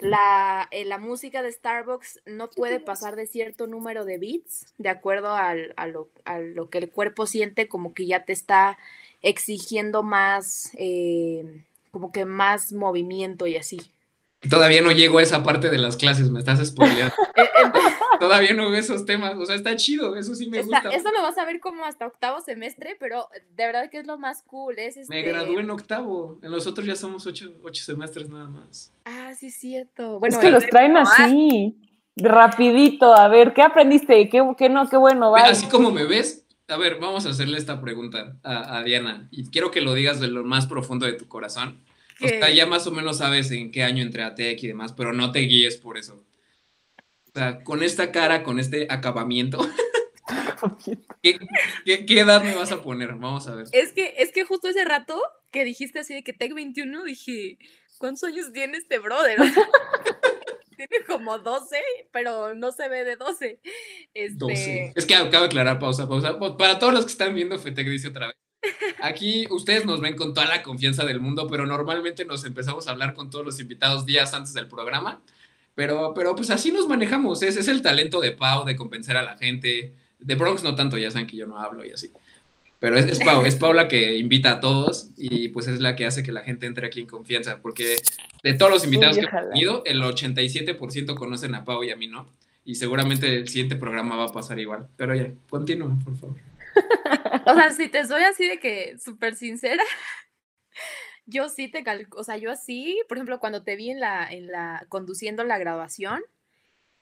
La, eh, la música de Starbucks no puede pasar de cierto número de beats, de acuerdo a, lo, a lo que el cuerpo siente, como que ya te está exigiendo más, eh, como que más movimiento y así. Todavía no llego a esa parte de las clases, me estás spoileando. Eh, Todavía no veo esos temas, o sea, está chido, eso sí me gusta. Eso lo vas a ver como hasta octavo semestre, pero de verdad que es lo más cool. Es Me este gradué en octavo, en los otros ya somos ocho, semestres nada más. Ah, sí, es cierto. Bueno, es que los traen así, rapidito, a ver, ¿qué aprendiste? ¿Qué, qué no? ¿Qué bueno? Así como me ves, a ver, vamos a hacerle esta pregunta a, Diana y quiero que lo digas de lo más profundo de tu corazón. O sea, ya más o menos sabes en qué año entré a TEC y demás, pero no te guíes por eso. O sea, con esta cara, con este acabamiento, ¿qué, qué, edad me vas a poner? Vamos a ver. Es que, es que justo ese rato que dijiste así de que TEC 21, dije, ¿cuántos años tiene este brother? Tiene como 12, pero no se ve de 12. Este... Es que acabo de aclarar, pausa, pausa. Para todos los que están viendo, Fetec dice otra vez. Aquí ustedes nos ven con toda la confianza del mundo, pero normalmente nos empezamos a hablar con todos los invitados días antes del programa. Pero, pero pues así nos manejamos. Ese es el talento de Pau, de convencer a la gente. De Bronx no tanto, ya saben que yo no hablo y así. Pero es, es, Pau, es Paula que invita a todos y pues es la que hace que la gente entre aquí en confianza, porque de todos los invitados que he tenido, el 87% conocen a Pau y a mí no. Y seguramente el siguiente programa va a pasar igual. Pero ya, continúa, por favor. o sea, si te soy así de que súper sincera, yo sí te calco, o sea, yo así, por ejemplo, cuando te vi en la, en la, conduciendo la graduación,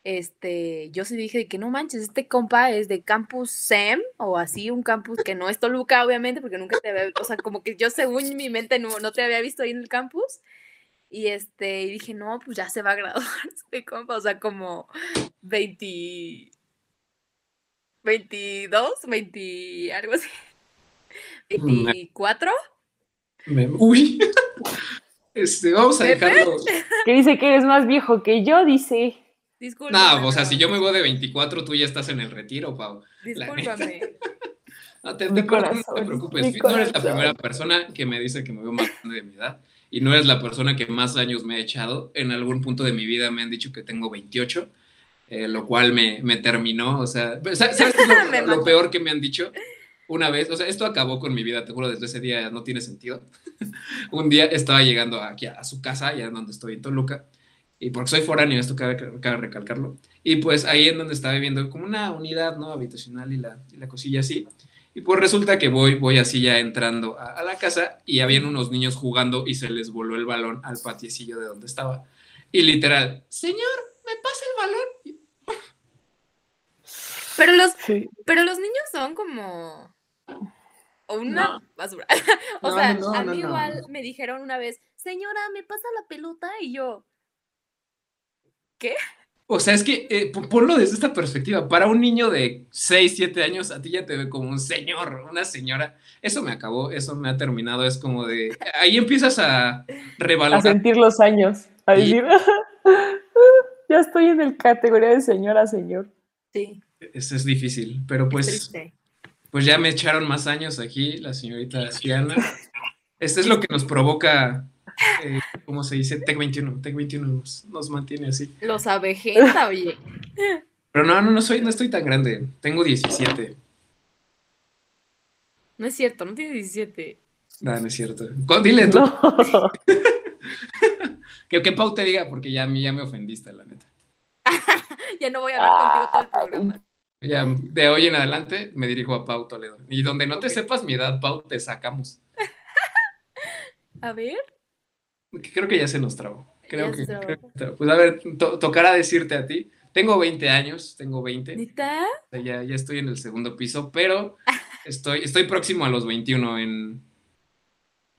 este, yo sí dije que no manches, este compa es de Campus SEM o así, un campus que no es Toluca, obviamente, porque nunca te había, o sea, como que yo según mi mente no, no te había visto ahí en el campus. Y este, y dije, no, pues ya se va a graduar este compa, o sea, como 20, 22, 20, algo así. 24. Uy. Este, vamos a dejarlo. Que dice que eres más viejo que yo, dice. Disculpa. No, o sea, si yo me voy de 24, tú ya estás en el retiro, Pau. Discúlpame. no te, preocupes, no eres la primera persona que me dice que me veo más grande de mi edad y no eres la persona que más años me ha echado. En algún punto de mi vida me han dicho que tengo 28, eh, lo cual me, me, terminó. O sea, ¿sabes qué lo, peor que me han dicho? Una vez, o sea, esto acabó con mi vida, te juro, desde ese día no tiene sentido. Un día estaba llegando aquí a, su casa, allá donde estoy en Toluca, y porque soy foráneo, esto cabe, cabe, recalcarlo, y pues ahí en donde estaba viviendo como una unidad, ¿no? Habitacional y la, y la cosilla así, y pues resulta que voy, voy así ya entrando a, la casa y habían unos niños jugando y se les voló el balón al patiecillo de donde estaba. Y literal, señor, ¿me pasa el balón? Pero los, pero los niños son como una basura. o sea, a mí igual me dijeron una vez, señora, ¿me pasa la pelota? Y yo, ¿qué? O sea, es que eh, ponlo desde esta perspectiva. Para un niño de 6, 7 años, a ti ya te ve como un señor, una señora. Eso me acabó, eso me ha terminado. Es como de. Ahí empiezas a revalorar. A sentir los años. A decir, ya estoy en el categoría de señora, señor. Sí. Eso es difícil, pero pues. Pues ya me echaron más años aquí, la señorita Diana. Esto es lo que nos provoca eh, ¿cómo se dice? Tech 21. Tech 21 nos, mantiene así. Los abejeta, oye. Pero no, no, no, soy, no estoy tan grande. Tengo 17. No es cierto, no tiene 17. No, no es cierto. Dile tú. que, que Pau te diga, porque ya, ya me ofendiste, la neta. ya no voy a hablar contigo todo el programa. Ya, de hoy en adelante me dirijo a Pau Toledo. Y donde no te sepas mi edad, Pau, te sacamos. a ver. Creo que ya se nos trabó. Creo, que, Pues a ver, tocará decirte a ti. Tengo 20 años, tengo 20. ¿Nita? Ya, ya estoy en el segundo piso, pero estoy, estoy próximo a los 21 en...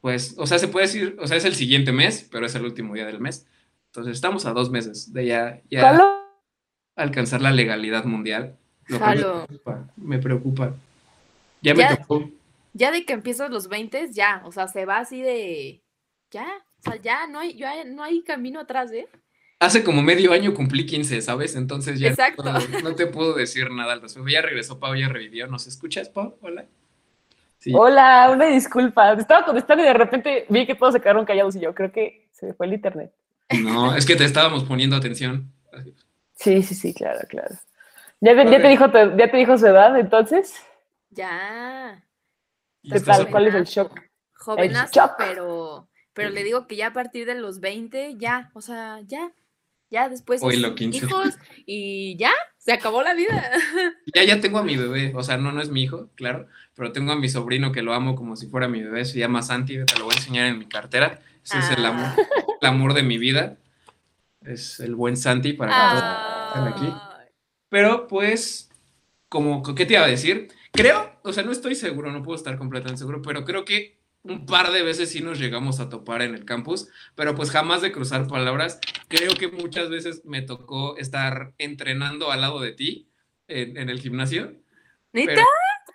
Pues, o sea, se puede decir, o sea, es el siguiente mes, pero es el último día del mes. Entonces estamos a dos meses de ya, ya alcanzar la legalidad mundial. Lo me preocupa, me preocupa. Ya, me tocó. Ya de que empiezas los 20, ya, o sea, se va así de... Ya, o sea, ya no hay, ya no hay camino atrás, ¿eh? Hace como medio año cumplí 15, ¿sabes? Entonces ya No, te puedo decir nada al respecto. Ya regresó Pau, ya revivió. ¿Nos escuchas, Pau? Hola. Hola, una disculpa. Estaba contestando y de repente vi que todos se quedaron callados y yo creo que se fue el internet. No, es que te estábamos poniendo atención. Sí, sí, sí, claro, claro. ¿Ya te, ya te dijo, ya te dijo su edad entonces? Ya. ¿Cuál es el shock? Jovenazo, pero pero le digo que ya a partir de los 20, ya, o sea, ya, ya después hijos y ya, se acabó la vida. Ya, ya tengo a mi bebé, o sea, no, no es mi hijo, claro, pero tengo a mi sobrino que lo amo como si fuera mi bebé, se llama Santi, te lo voy a enseñar en mi cartera, ese es el amor, ah. el amor de mi vida, es el buen Santi para estén aquí. Pero pues, como, ¿qué te iba a decir? creo, o sea, no estoy seguro, no puedo estar completamente seguro, pero creo que un par de veces sí nos llegamos a topar en el campus, pero pues jamás de cruzar palabras. Creo que muchas veces me tocó estar entrenando al lado de ti en, el gimnasio. ¿Neta?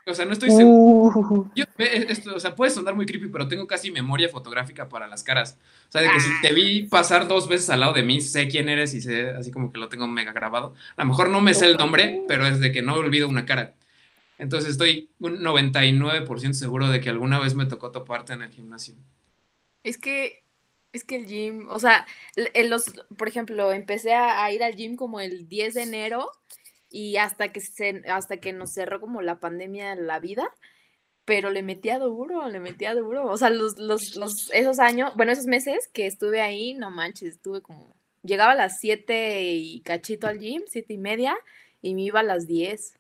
o sea, no estoy seguro. Uh. esto, o sea, puede sonar muy creepy, pero tengo casi memoria fotográfica para las caras. O sea, de que si te vi pasar dos veces al lado de mí, sé quién eres y sé, así como que lo tengo mega grabado. A lo mejor no me sé el nombre, pero es de que no olvido una cara. Entonces estoy un 99% seguro de que alguna vez me tocó toparte en el gimnasio. Es que, es que el gym, o sea, en los, por ejemplo, empecé a, ir al gym como el 10 de enero y hasta que, se, hasta que nos cerró como la pandemia la vida, pero le metía duro, le metía duro. O sea, los, los, los, esos años, bueno, esos meses que estuve ahí, no manches, estuve como, llegaba a las 7 y cachito al gym, 7 y media, y me iba a las 10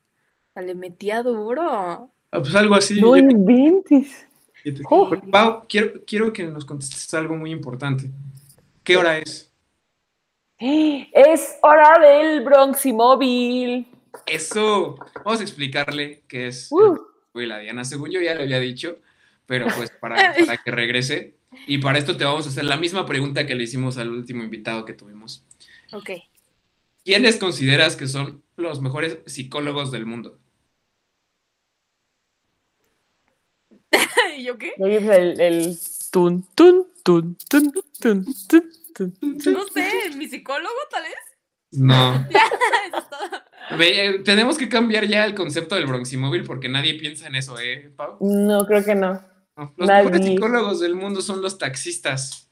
le metía duro. Ah, pues algo así. No inventes. Oh. Pau, quiero, quiero que nos contestes algo muy importante. ¿Qué hora es? Es hora del Bronx y móvil. Eso. Vamos a explicarle qué es uh. la Diana. Según yo ya le había dicho, pero pues para, para que regrese. Y para esto te vamos a hacer la misma pregunta que le hicimos al último invitado que tuvimos. Ok. ¿Quiénes consideras que son los mejores psicólogos del mundo? ¿Y yo qué? El, el tun, tun, tun, tun, tun, tun, No sé, ¿mi psicólogo tal vez? No. Eh, tenemos que cambiar ya el concepto del bronximóvil porque nadie piensa en eso, ¿eh, Pau? No, creo que no. Los mejores psicólogos del mundo son los taxistas.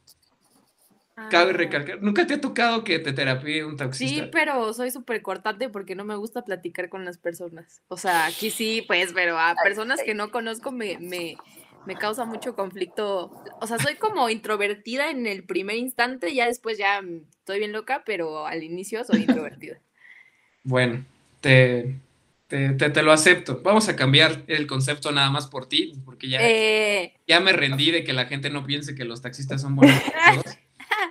Cabe ah. recalcar, ¿nunca te ha tocado que te terapie un taxista? Sí, pero soy súper cortante porque no me gusta platicar con las personas. O sea, aquí sí, pues, pero a personas que no conozco me, me, me causa mucho conflicto. O sea, soy como introvertida en el primer instante, ya después ya estoy bien loca, pero al inicio soy introvertida. Bueno, te, te, te, lo acepto. Vamos a cambiar el concepto nada más por ti, porque ya, eh. ya me rendí de que la gente no piense que los taxistas son buenos.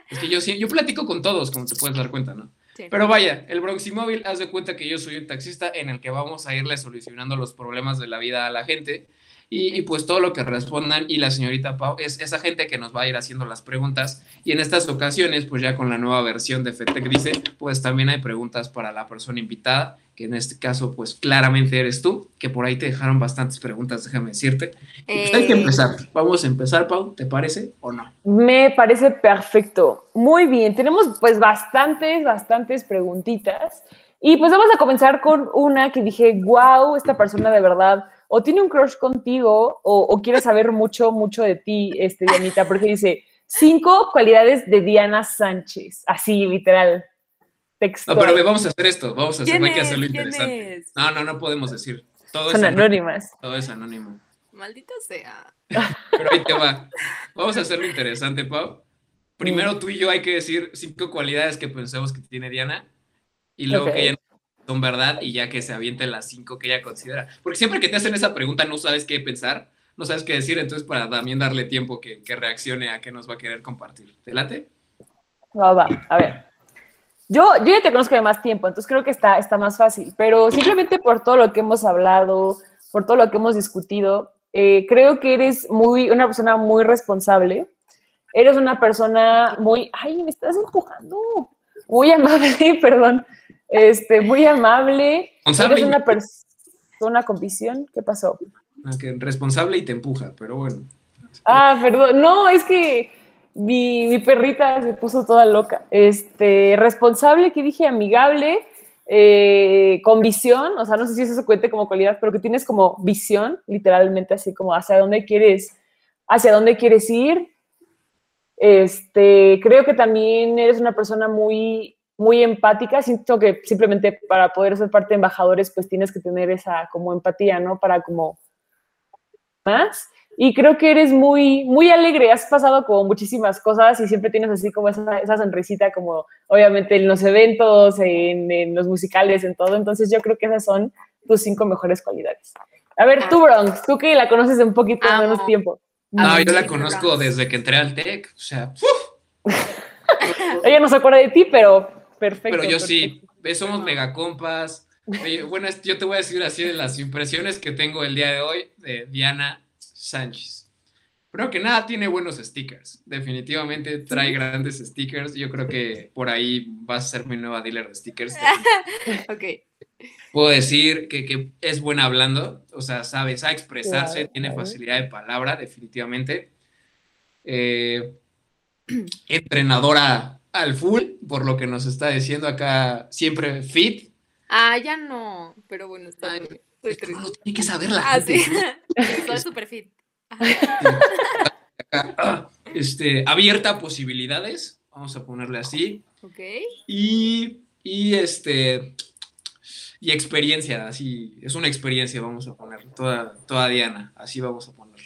Es que yo, yo platico con todos, como te puedes dar cuenta, ¿no? Pero vaya, el Bronx Móvil, haz de cuenta que yo soy un taxista en el que vamos a irle solucionando los problemas de la vida a la gente y, pues todo lo que respondan y la señorita Pau es esa gente que nos va a ir haciendo las preguntas y en estas ocasiones pues ya con la nueva versión de FETEC dice pues también hay preguntas para la persona invitada que en este caso pues claramente eres tú que por ahí te dejaron bastantes preguntas déjame decirte pues, hay que eh. empezar vamos a empezar Pau ¿te parece o no? Me parece perfecto muy bien tenemos pues bastantes bastantes preguntitas y pues vamos a comenzar con una que dije wow esta persona de verdad o tiene un crush contigo o, quiere saber mucho, mucho de ti, este, Dianita, porque dice cinco cualidades de Diana Sánchez, así literal. No, pero vamos a hacer esto, vamos a hacer, hay que hacerlo interesante. No, no, no podemos decir. Todo Son es anónimas. Todo es anónimo. Maldito sea. Pero ahí te va. Vamos a hacerlo interesante, Pau. Primero tú y yo hay que decir cinco cualidades que pensamos que tiene Diana y luego que ella son verdad y ya que se aviente las cinco que ella considera. Porque siempre que te hacen esa pregunta no sabes qué pensar, no sabes qué decir, entonces para también darle tiempo que, reaccione a qué nos va a querer compartir. ¿Te late? Va, va, a ver. Yo, yo ya te conozco de más tiempo, entonces creo que está, está más fácil, pero simplemente por todo lo que hemos hablado, por todo lo que hemos discutido, eh, creo que eres muy, una persona muy responsable. Eres una persona muy, ay, me estás empujando, muy amable, perdón, este, muy amable. Eres una persona con visión. ¿Qué pasó? Ah, responsable y te empuja, pero bueno. Ah, perdón. No, es que mi, perrita se puso toda loca. Este, responsable, que dije amigable, eh, con visión, o sea, no sé si eso se cuente como cualidad, pero que tienes como visión, literalmente así como hacia dónde quieres, hacia dónde quieres ir. Este, creo que también eres una persona muy muy empática. Siento que simplemente para poder ser parte de embajadores, pues tienes que tener esa como empatía, ¿no? Para como más. Y creo que eres muy, muy alegre, has pasado como muchísimas cosas y siempre tienes así como esa, esa sonrisita, como obviamente en los eventos, en, los musicales, en todo. Entonces yo creo que esas son tus cinco mejores cualidades. A ver, tú, Bronx, tú que la conoces de un poquito menos tiempo. No, yo la conozco desde que entré al TEC, o sea... Ella no se acuerda de ti, pero Perfecto. Pero yo sí, somos mega compas, bueno, yo te voy a decir así de las impresiones que tengo el día de hoy de Diana Sánchez. Creo que nada tiene buenos stickers. Definitivamente trae grandes stickers. Yo creo que por ahí vas a ser mi nueva dealer de stickers. ok. Puedo decir que, es buena hablando, o sea, sabe, sabe expresarse, tiene facilidad de palabra, definitivamente. Eh, entrenadora al full, por lo que nos está diciendo acá, siempre fit. Ah, ya no, pero bueno, está bien. tiene que saber la ah, Sí. Estoy súper fit. Este, abierta a posibilidades, vamos a ponerle así. Ok. Y, y este, y experiencia, así, es una experiencia, vamos a poner, toda, toda Diana, así vamos a ponerlo.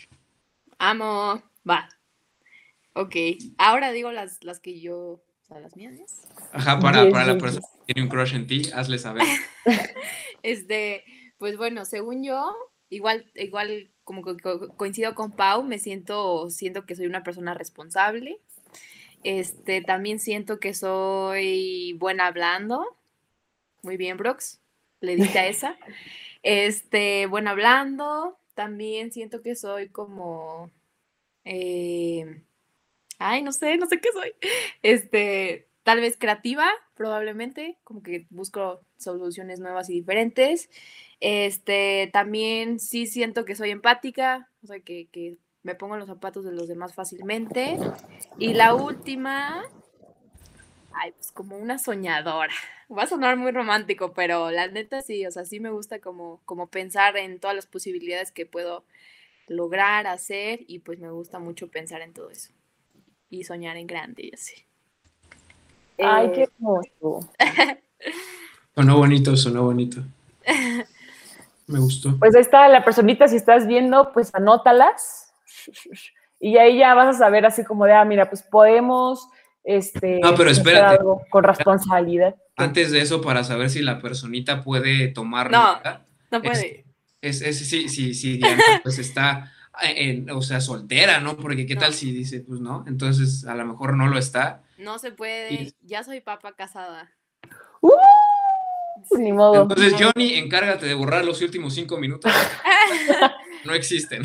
Amo, va. Ok, ahora digo las, las que yo, sea, las mías. Ajá, para, para la persona que tiene un crush en ti, hazle saber. este, pues bueno, según yo, igual, igual como coincido con Pau, me siento, siento que soy una persona responsable. Este, también siento que soy buena hablando. Muy bien, Brooks. Le dije a esa. Este, buena hablando. También siento que soy como. Eh, ay, no sé, no sé qué soy. Este, tal vez creativa, probablemente, como que busco soluciones nuevas y diferentes. Este, también sí siento que soy empática, o sea, que, me pongo en los zapatos de los demás fácilmente. Y la última, ay, pues como una soñadora. Va a sonar muy romántico, pero la neta sí, o sea, sí me gusta como, como pensar en todas las posibilidades que puedo lograr, hacer, y pues me gusta mucho pensar en todo eso. Y soñar en grande y así. Ay, qué eh, hermoso. sonó bonito, sonó bonito. Me gustó. Pues ahí está la personita, si estás viendo, pues anótalas. Y ahí ya vas a saber así como de, ah, mira, pues podemos este, no, pero espérate. Algo con responsabilidad. Antes de eso, para saber si la personita puede tomar No, no puede. Es, es, sí, sí, sí, Diana, pues está, en, o sea, soltera, ¿no? Porque qué tal si dice, pues no, entonces a lo mejor no lo está. No se puede, ya soy papa casada. ¡Uh! Ni modo. Entonces, Johnny, encárgate de borrar los últimos cinco minutos. no existen.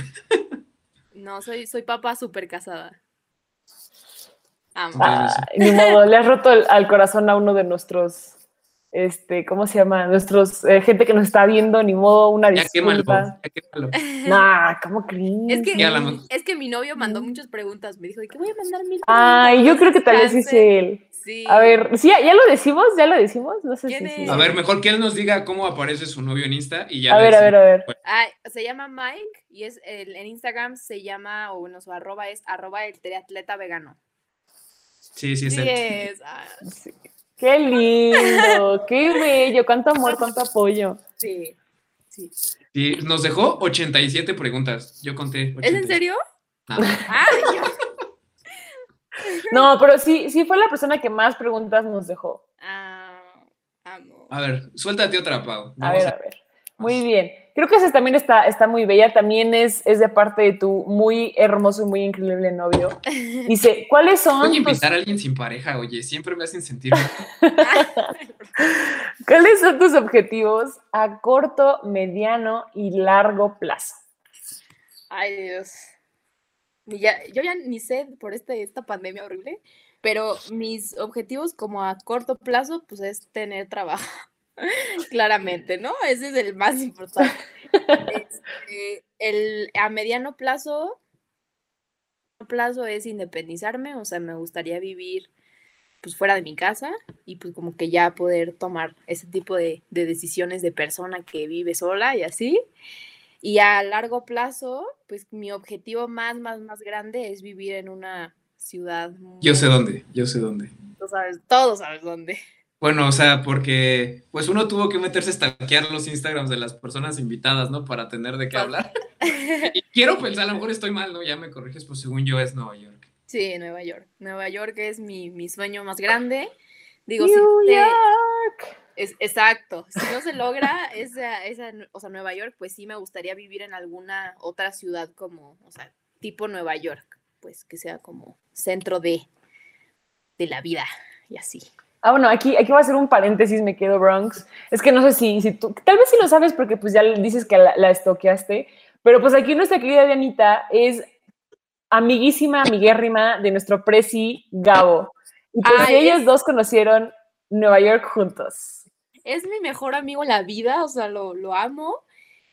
No, soy, soy papá súper casada. ni modo, le has roto al corazón a uno de nuestros, este, ¿cómo se llama? Nuestros, eh, gente que nos está viendo, ni modo, una disculpa. Nah, ¿cómo crees? Es que, es que mi novio mandó muchas preguntas, me dijo, ¿y qué voy a mandar mil Ay, yo creo que tal vez es él. A ver, ¿sí, ¿ya lo decimos? ¿Ya lo decimos? No sé si, A ver, mejor que él nos diga cómo aparece su novio en Insta y ya. A ver, a ver, a ver. se llama Mike y es el, en Instagram se llama, o bueno, su arroba es arroba el triatleta vegano. Sí, sí, es él. Ah. Qué lindo, qué bello, cuánto amor, cuánto apoyo. Sí, sí. Y nos dejó 87 preguntas. Yo conté. ¿Es en serio? No. Ah, no, pero sí, sí fue la persona que más preguntas nos dejó. Ah, amo. A ver, suéltate otra, Pau. a ver, a ver. Muy bien. Creo que esa también está, está muy bella. También es, es de parte de tu muy hermoso y muy increíble novio. Dice, ¿cuáles son? Voy a invitar a alguien sin pareja, oye, siempre me hacen sentir. ¿Cuáles son tus objetivos a corto, mediano y largo plazo? Ay, Dios yo ya ni sé por este, esta pandemia horrible, pero mis objetivos como a corto plazo, pues es tener trabajo, claramente, ¿no? Ese es el más importante. Este, el, a mediano plazo, plazo es independizarme, o sea, me gustaría vivir pues fuera de mi casa y pues como que ya poder tomar ese tipo de, de decisiones de persona que vive sola y así. Y a largo plazo, pues mi objetivo más, más, más grande es vivir en una ciudad. Yo sé dónde, yo sé dónde. Tú sabes, todos sabes dónde. Bueno, o sea, porque pues uno tuvo que meterse a stalkear los Instagrams de las personas invitadas, ¿no? Para tener de qué hablar. y quiero pensar, a lo mejor estoy mal, ¿no? Ya me corriges, pues según yo es Nueva York. Sí, Nueva York. Nueva York es mi, mi sueño más grande. Digo, New York. Es, exacto. Si no se logra esa, esa, o sea, Nueva York, pues sí me gustaría vivir en alguna otra ciudad como, o sea, tipo Nueva York, pues que sea como centro de, de la vida y así. Ah, bueno, aquí, aquí va a ser un paréntesis, me quedo Bronx. Es que no sé si, si tú, tal vez si lo sabes porque pues ya dices que la, la estoqueaste, pero pues aquí nuestra querida Dianita es amiguísima, amiguérrima de nuestro presi Gabo. Y pues ellos dos conocieron Nueva York juntos. Es mi mejor amigo en la vida, o sea, lo, lo amo.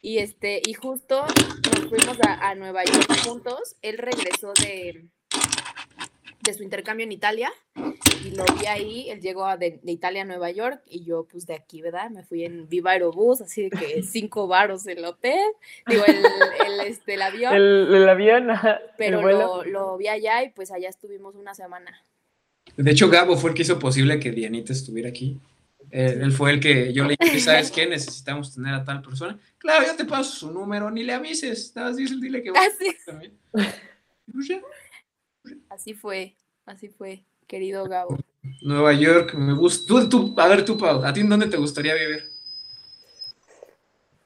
Y este, y justo nos fuimos a, a Nueva York juntos. Él regresó de, de su intercambio en Italia y lo vi ahí, él llegó de, Italia a Nueva York y yo pues de aquí, ¿verdad? Me fui en Viva Aerobús, así de que cinco varos el hotel, digo, el, el, este, el avión. El, avión, Pero lo, lo, vi allá y pues allá estuvimos una semana. De hecho, Gabo fue el que hizo posible que Dianita estuviera aquí. Él, fue el que yo le dije, ¿sabes qué? Necesitamos tener a tal persona. Claro, yo te paso su número, ni le avises. Nada más dile que va. Ah, pues Así fue, así fue, querido Gabo. Nueva York, me gusta. Tú, a ver, tú, Pau, ¿a ti en dónde te gustaría vivir?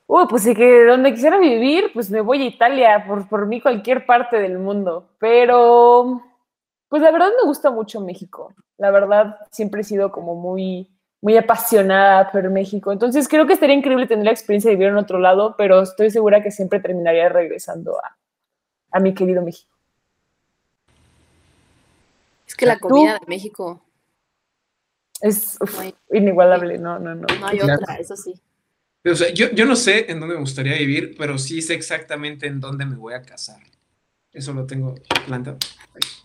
Uh, pues sí que donde quisiera vivir, pues me voy a Italia, por, por mí cualquier parte del mundo. Pero, pues la verdad me gusta mucho México. La verdad, siempre he sido como muy, muy apasionada por México. Entonces creo que estaría increíble tener la experiencia de vivir en otro lado, pero estoy segura que siempre terminaría regresando a, a mi querido México. Es que la comida de México es inigualable, no, no, no. No hay otra, eso sí. O sea, yo, yo no sé en dónde me gustaría vivir, pero sí sé exactamente en dónde me voy a casar. Eso lo tengo planteado.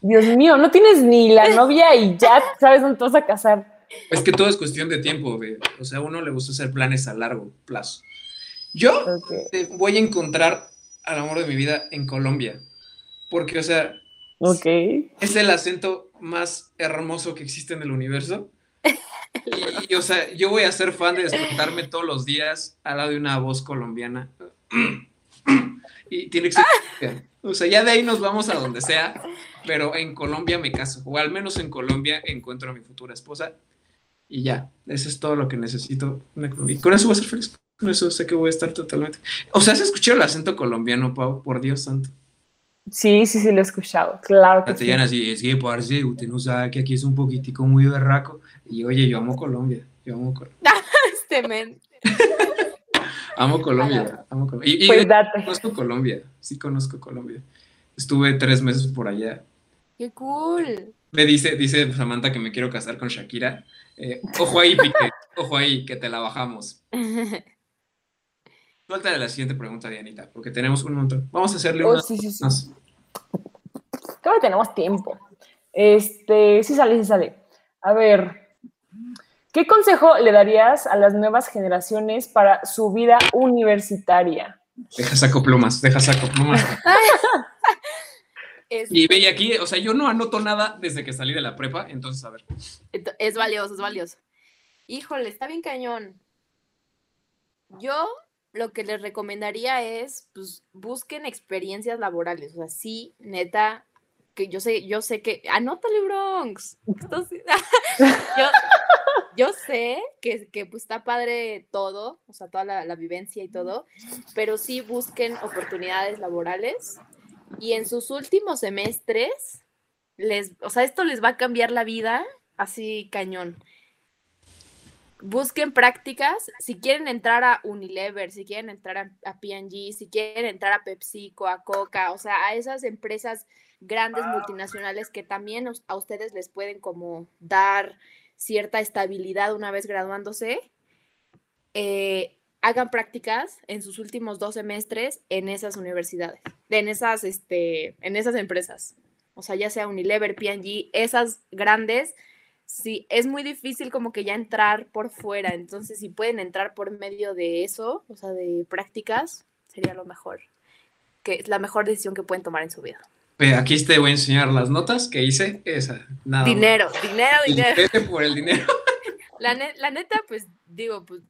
Dios mío, no tienes ni la novia y ya sabes dónde te vas a casar. Es que todo es cuestión de tiempo, o sea, a uno le gusta hacer planes a largo plazo. Yo voy a encontrar al amor de mi vida en Colombia, porque, o sea, es el acento más hermoso que existe en el universo. Y, o sea, yo voy a ser fan de despertarme todos los días al lado de una voz colombiana. Y tiene que ser. O sea, ya de ahí nos vamos a donde sea, pero en Colombia me caso, o al menos en Colombia encuentro a mi futura esposa. Y ya, eso es todo lo que necesito. Y con eso voy a ser feliz. Con eso sé que voy a estar totalmente. O sea, ¿has escuchado el acento colombiano, Pau? Por Dios santo. Sí, sí, sí, lo he escuchado, claro que sí. así, es que, parce, usted no sabe que aquí es un poquitico muy berraco. Y oye, yo amo Colombia, yo amo Colombia. este men. amo Colombia, amo Colombia. Y, pues date. conozco Colombia, sí conozco Colombia. Estuve tres meses por allá. ¡Qué cool! Me dice, dice Samantha que me quiero casar con Shakira. Eh, ojo ahí, Pique, ojo ahí, que te la bajamos. Suelta de la siguiente pregunta, Dianita, porque tenemos un montón. Vamos a hacerle oh, una sí, sí, sí. más. Creo que tenemos tiempo. Este, sí sale, sí sale. A ver, ¿qué consejo le darías a las nuevas generaciones para su vida universitaria? Deja saco plumas, deja saco plumas. y ve aquí, o sea, yo no anoto nada desde que salí de la prepa, entonces a ver. Es valioso, es valioso. Híjole, está bien cañón. Yo lo que les recomendaría es, pues, busquen experiencias laborales. O sea, sí, neta, que yo sé, yo sé que, anótale Bronx. yo, yo, sé que, que, pues está padre todo, o sea, toda la, la, vivencia y todo, pero sí busquen oportunidades laborales y en sus últimos semestres, les, o sea, esto les va a cambiar la vida así cañón busquen prácticas. Si quieren entrar a Unilever, si quieren entrar a, a P&G, si quieren entrar a PepsiCo, a Coca, o sea, a esas empresas grandes multinacionales que también a ustedes les pueden como dar cierta estabilidad una vez graduándose, eh, hagan prácticas en sus últimos dos semestres en esas universidades, en esas, este, en esas empresas. O sea, ya sea Unilever, P&G, esas grandes, sí, es muy difícil como que ya entrar por fuera, entonces si pueden entrar por medio de eso, o sea, de prácticas, sería lo mejor, que es la mejor decisión que pueden tomar en su vida. Aquí te voy a enseñar las notas que hice, esa, nada. Dinero, dinero, dinero. por el dinero. La, la, neta, pues digo, pues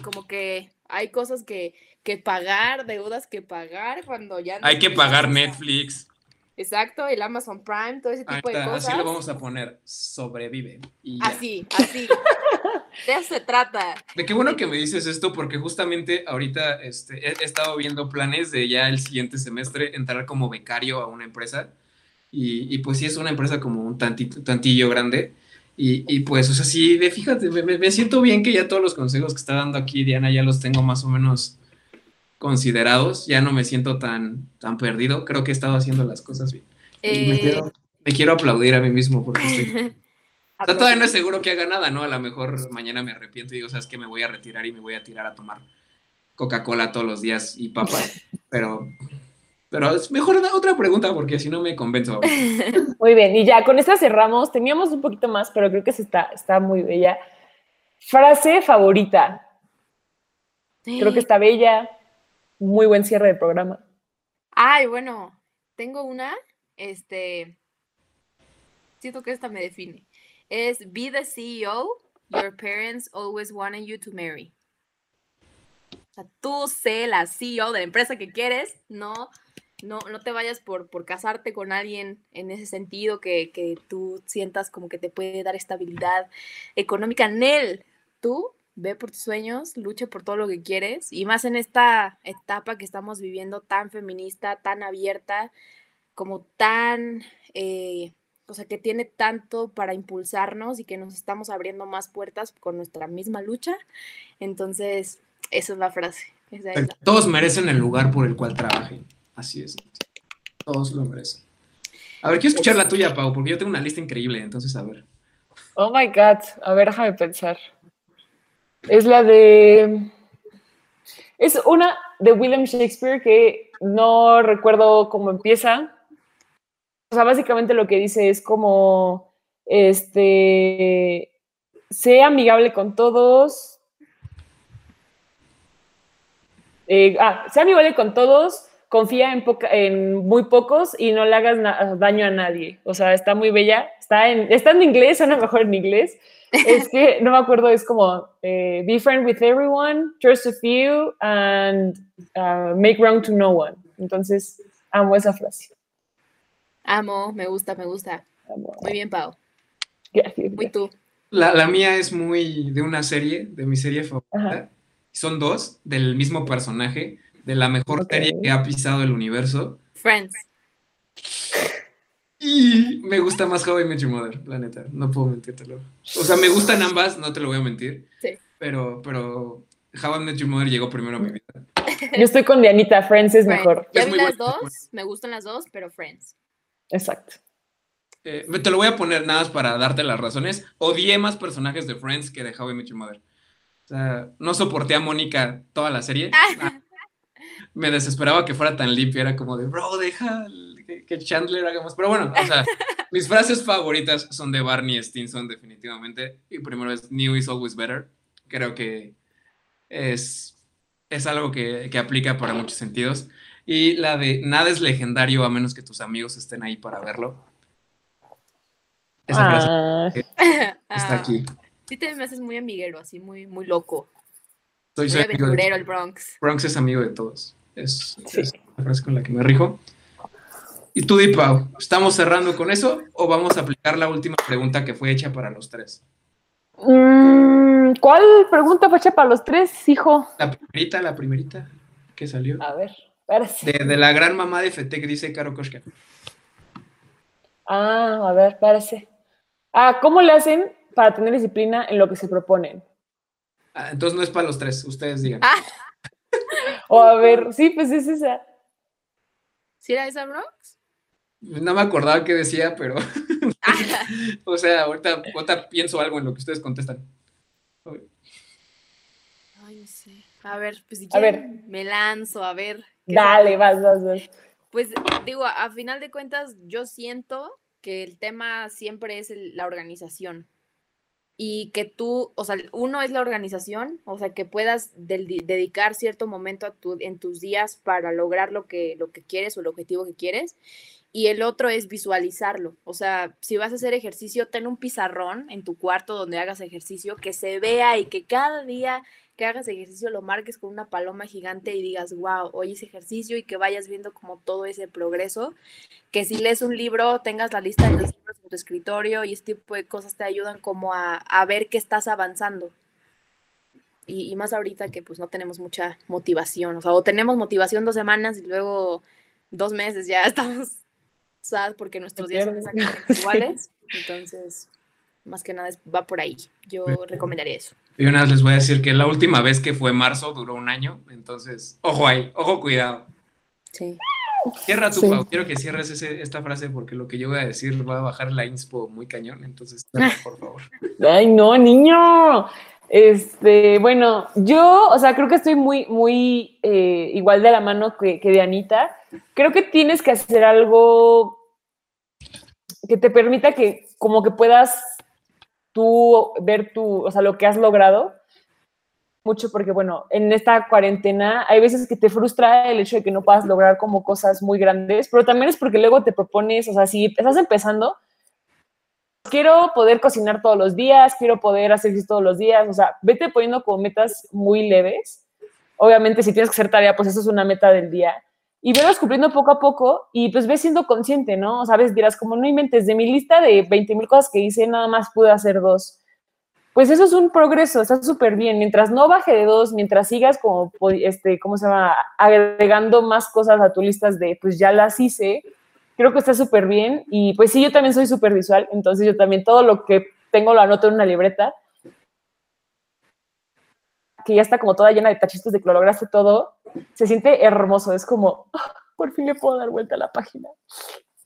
como que hay cosas que, que pagar, deudas que pagar cuando ya... Hay que pagar Netflix. Exacto, el Amazon Prime, todo ese tipo de cosas. Así lo vamos a poner, sobrevive. así, así. de eso se trata. De qué bueno que me dices esto, porque justamente ahorita este, he, estado viendo planes de ya el siguiente semestre entrar como becario a una empresa. Y, y, pues sí es una empresa como un tantito, tantillo grande. Y, pues, o sea, sí, fíjate, me, siento bien que ya todos los consejos que está dando aquí Diana ya los tengo más o menos considerados, ya no me siento tan, tan perdido, creo que he estado haciendo las cosas bien. me, eh, quiero, me, quiero, aplaudir a mí mismo porque estoy... O sea, todavía no es seguro que haga nada, ¿no? A lo mejor mañana me arrepiento y digo, sabes que me voy a retirar y me voy a tirar a tomar Coca-Cola todos los días y papas, pero pero es mejor otra pregunta porque si no me convenzo. Muy bien, y ya con esta cerramos. Teníamos un poquito más, pero creo que se está, está muy bella. Frase favorita. Creo que está bella. Muy buen cierre del programa. Ay, bueno, tengo una. Este. Siento que esta me define. Es be the CEO your parents always wanted you to marry. Tú sé la CEO de la empresa que quieres, no no, no te vayas por, por casarte con alguien en ese sentido que, que tú sientas como que te puede dar estabilidad económica. Nel, tú ve por tus sueños, lucha por todo lo que quieres y más en esta etapa que estamos viviendo tan feminista, tan abierta, como tan, eh, o sea, que tiene tanto para impulsarnos y que nos estamos abriendo más puertas con nuestra misma lucha. Entonces, esa es la frase. Todos merecen el lugar por el cual trabajen. Así es. Todos lo merecen. A ver, quiero escuchar la tuya, Pau, porque yo tengo una lista increíble, entonces a ver. Oh my God. A ver, déjame pensar. Es la de. Es una de William Shakespeare que no recuerdo cómo empieza. O sea, básicamente lo que dice es como. Este. Sé amigable con todos. Eh, ah, sé amigable con todos, confía en, en muy pocos y no le hagas daño a nadie. O sea, está muy bella. Está en, está en inglés, suena mejor en inglés. Es que no me acuerdo, es como eh, be friend with everyone, trust a few, and uh, make wrong to no one. Entonces, amo esa frase. Amo, me gusta, me gusta. Muy bien, Pau. Muy tú. La, la, mía es muy de una serie, de mi serie favorita. Son dos, del mismo personaje de la mejor serie que ha pisado el universo. Friends. Y me gusta más How I Met Your Mother, la neta. No puedo mentírtelo. O sea, me gustan ambas, no te lo voy a mentir. Sí. Pero, pero How I Met Your Mother llegó primero a mi vida. Yo estoy con Dianita, Friends es mejor. Ya vi las dos, me gustan las dos, pero Friends. Exacto. Eh, te lo voy a poner nada más para darte las razones. Odié más personajes de Friends que de How I Met Your Mother. O sea, no soporté a Mónica toda la serie. Ah me desesperaba que fuera tan limpia, era como de, bro, deja que Chandler hagamos. Pero bueno, o sea, mis frases favoritas son de Barney Stinson, definitivamente. Y primero es New is always better. Creo que es, es algo que, que aplica para muchos sentidos. Y la de nada es legendario a menos que tus amigos estén ahí para verlo. Esa frase ah. está aquí. Sí, te me haces muy amiguero, así muy, muy loco. Soy, soy aventurero, el Bronx. Bronx es amigo de todos. Es, la frase con la que me rijo. Y tú, Dipau, ¿estamos cerrando con eso o vamos a aplicar la última pregunta que fue hecha para los tres? Mm, ¿Cuál pregunta fue hecha para los tres, hijo? La primerita, la primerita que salió. A ver, de, de, la gran mamá de que dice Caro Koshka. Ah, a ver, parece. Ah, ¿cómo le hacen para tener disciplina en lo que se proponen? Ah, entonces no es para los tres, ustedes digan. Ah. O a ver, sí, pues es esa. ¿Sí era esa, Bronx? No me acordaba qué decía, pero. o sea, ahorita, pienso algo en lo que ustedes contestan. Ay, no sé. A ver, pues si quieren, me lanzo, a ver. Dale, vas, vas, vas. Pues digo, a, final de cuentas, yo siento que el tema siempre es la organización y que tú, o sea, uno es la organización, o sea, que puedas dedicar cierto momento a tu, en tus días para lograr lo que, lo que quieres o el objetivo que quieres. Y el otro es visualizarlo. O sea, si vas a hacer ejercicio, ten un pizarrón en tu cuarto donde hagas ejercicio, que se vea y que cada día que hagas ejercicio lo marques con una paloma gigante y digas, wow, hoy hice ejercicio y que vayas viendo como todo ese progreso. Que si lees un libro, tengas la lista de los libros en tu escritorio y este tipo de cosas te ayudan como a, ver que estás avanzando. Y, más ahorita que pues no tenemos mucha motivación, o sea, o tenemos motivación dos semanas y luego dos meses ya estamos sad porque nuestros días son exactamente iguales. Entonces, más que nada va por ahí. Yo recomendaría eso. Y una vez les voy a decir que la última vez que fue marzo duró un año, entonces, ojo ahí, ojo cuidado. Sí. Cierra tu, Pau. Quiero que cierres esta frase porque lo que yo voy a decir va a bajar la inspo muy cañón. Entonces, por favor. Ay, no, niño. Este, bueno, yo, o sea, creo que estoy muy, muy eh, igual de la mano que, que de Anita. Creo que tienes que hacer algo que te permita que como que puedas tú ver tu, o sea, lo que has logrado mucho porque, bueno, en esta cuarentena hay veces que te frustra el hecho de que no puedas lograr como cosas muy grandes, pero también es porque luego te propones, o sea, si estás empezando, quiero poder cocinar todos los días, quiero poder hacer ejercicio todos los días, o sea, vete poniendo como metas muy leves. Obviamente, si tienes que hacer tarea, pues eso es una meta del día. Y velos cumpliendo poco a poco y pues ves siendo consciente, ¿no? O Sabes, dirás, como no inventes, de mi lista de 20 mil cosas que hice, nada más pude hacer dos. Pues eso es un progreso, está súper bien. Mientras no baje de dos, mientras sigas como, este, ¿cómo se llama? Agregando más cosas a tu listas de, pues ya las hice, creo que está súper bien. Y pues sí, yo también soy súper visual, entonces yo también todo lo que tengo lo anoto en una libreta, que ya está como toda llena de tachitos de que lo lograste todo, se siente hermoso, es como, ah, por fin le puedo dar vuelta a la página.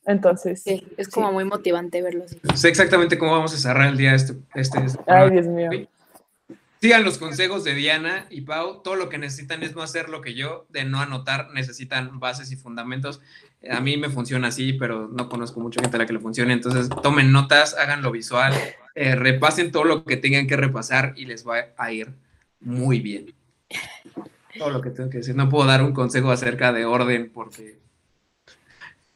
Entonces. Sí, es como muy motivante verlo así. Sé exactamente cómo vamos a cerrar el día este. este, este Ay, Dios mío. Sigan los consejos de Diana y Pau. Todo lo que necesitan es no hacer lo que yo, de no anotar, necesitan bases y fundamentos. A mí me funciona así, pero no conozco mucha gente a la que le funcione. Entonces, tomen notas, háganlo visual, eh, repasen todo lo que tengan que repasar y les va a ir muy bien. Todo lo que tengo que decir. No puedo dar un consejo acerca de orden porque.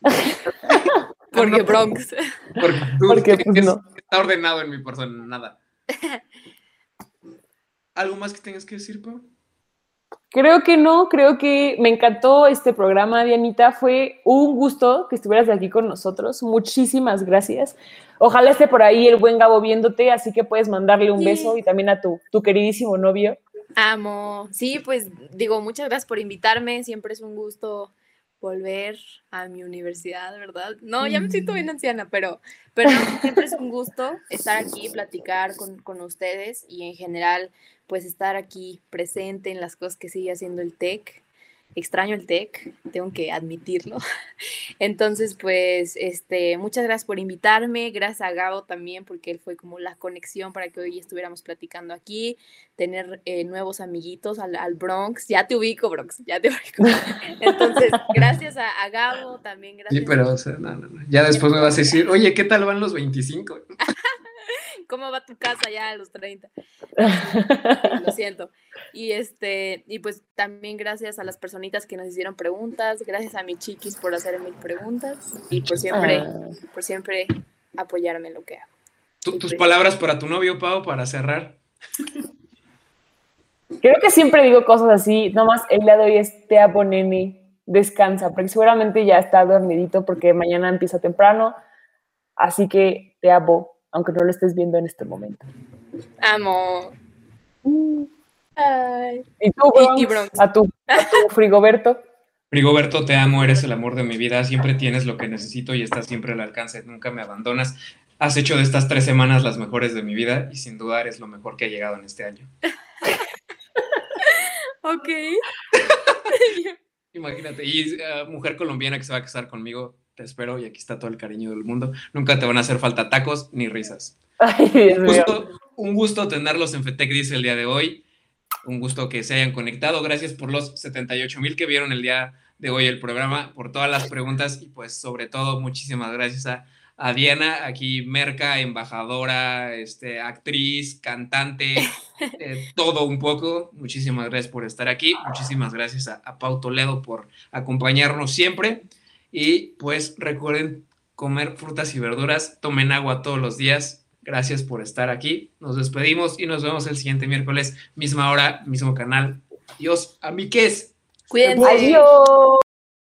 porque Bronx. Porque, tú, pues, está ordenado en mi persona, nada. ¿Algo más que tengas que decir, Pau? Creo que no, creo que me encantó este programa, Dianita. Fue un gusto que estuvieras aquí con nosotros. Muchísimas gracias. Ojalá esté por ahí el buen Gabo viéndote, así que puedes mandarle un beso y también a tu, tu queridísimo novio. Amo. Sí, pues digo, muchas gracias por invitarme. Siempre es un gusto volver a mi universidad, ¿verdad? No, ya me siento bien anciana, pero, pero siempre es un gusto estar aquí, platicar con, con, ustedes y en general, pues estar aquí presente en las cosas que sigue haciendo el TEC extraño el tech, tengo que admitirlo. Entonces, pues, este, muchas gracias por invitarme, gracias a Gabo también, porque él fue como la conexión para que hoy estuviéramos platicando aquí, tener eh, nuevos amiguitos al, Bronx, ya te ubico, Bronx, ya te ubico. Entonces, gracias a, Gabo también, gracias. Sí, pero, o sea, no, no, no. ya después me vas a decir, oye, ¿qué tal van los 25? ¿Cómo va tu casa ya a los 30? Lo siento. Y este, y pues también gracias a las personitas que nos hicieron preguntas, gracias a mi chiquis por hacer mil preguntas y por siempre, ah. por siempre apoyarme en lo que hago. tus palabras para tu novio, Pau, para cerrar. Creo que siempre digo cosas así, nomás el día de hoy es te amo, nene, descansa, porque seguramente ya está dormidito porque mañana empieza temprano, así que te amo, aunque no lo estés viendo en este momento. Amo. ¿Y tú, A, tu, Frigoberto. Frigoberto, te amo, eres el amor de mi vida, siempre tienes lo que necesito y estás siempre al alcance, nunca me abandonas. Has hecho de estas tres semanas las mejores de mi vida y sin duda eres lo mejor que ha llegado en este año. ok. Imagínate, y uh, mujer colombiana que se va a casar conmigo, te espero y aquí está todo el cariño del mundo. Nunca te van a hacer falta tacos ni risas. un, gusto, tenerlos en FETEC dice el día de hoy. Un gusto que se hayan conectado. Gracias por los 78 mil que vieron el día de hoy el programa, por todas las preguntas y pues sobre todo muchísimas gracias a, Diana, aquí merca, embajadora, este, actriz, cantante, eh, todo un poco. Muchísimas gracias por estar aquí. Muchísimas gracias a, a Pau Toledo por acompañarnos siempre. Y pues recuerden comer frutas y verduras, tomen agua todos los días. Gracias por estar aquí. Nos despedimos y nos vemos el siguiente miércoles, misma hora, mismo canal. Dios, amigues. Cuídense. Adiós.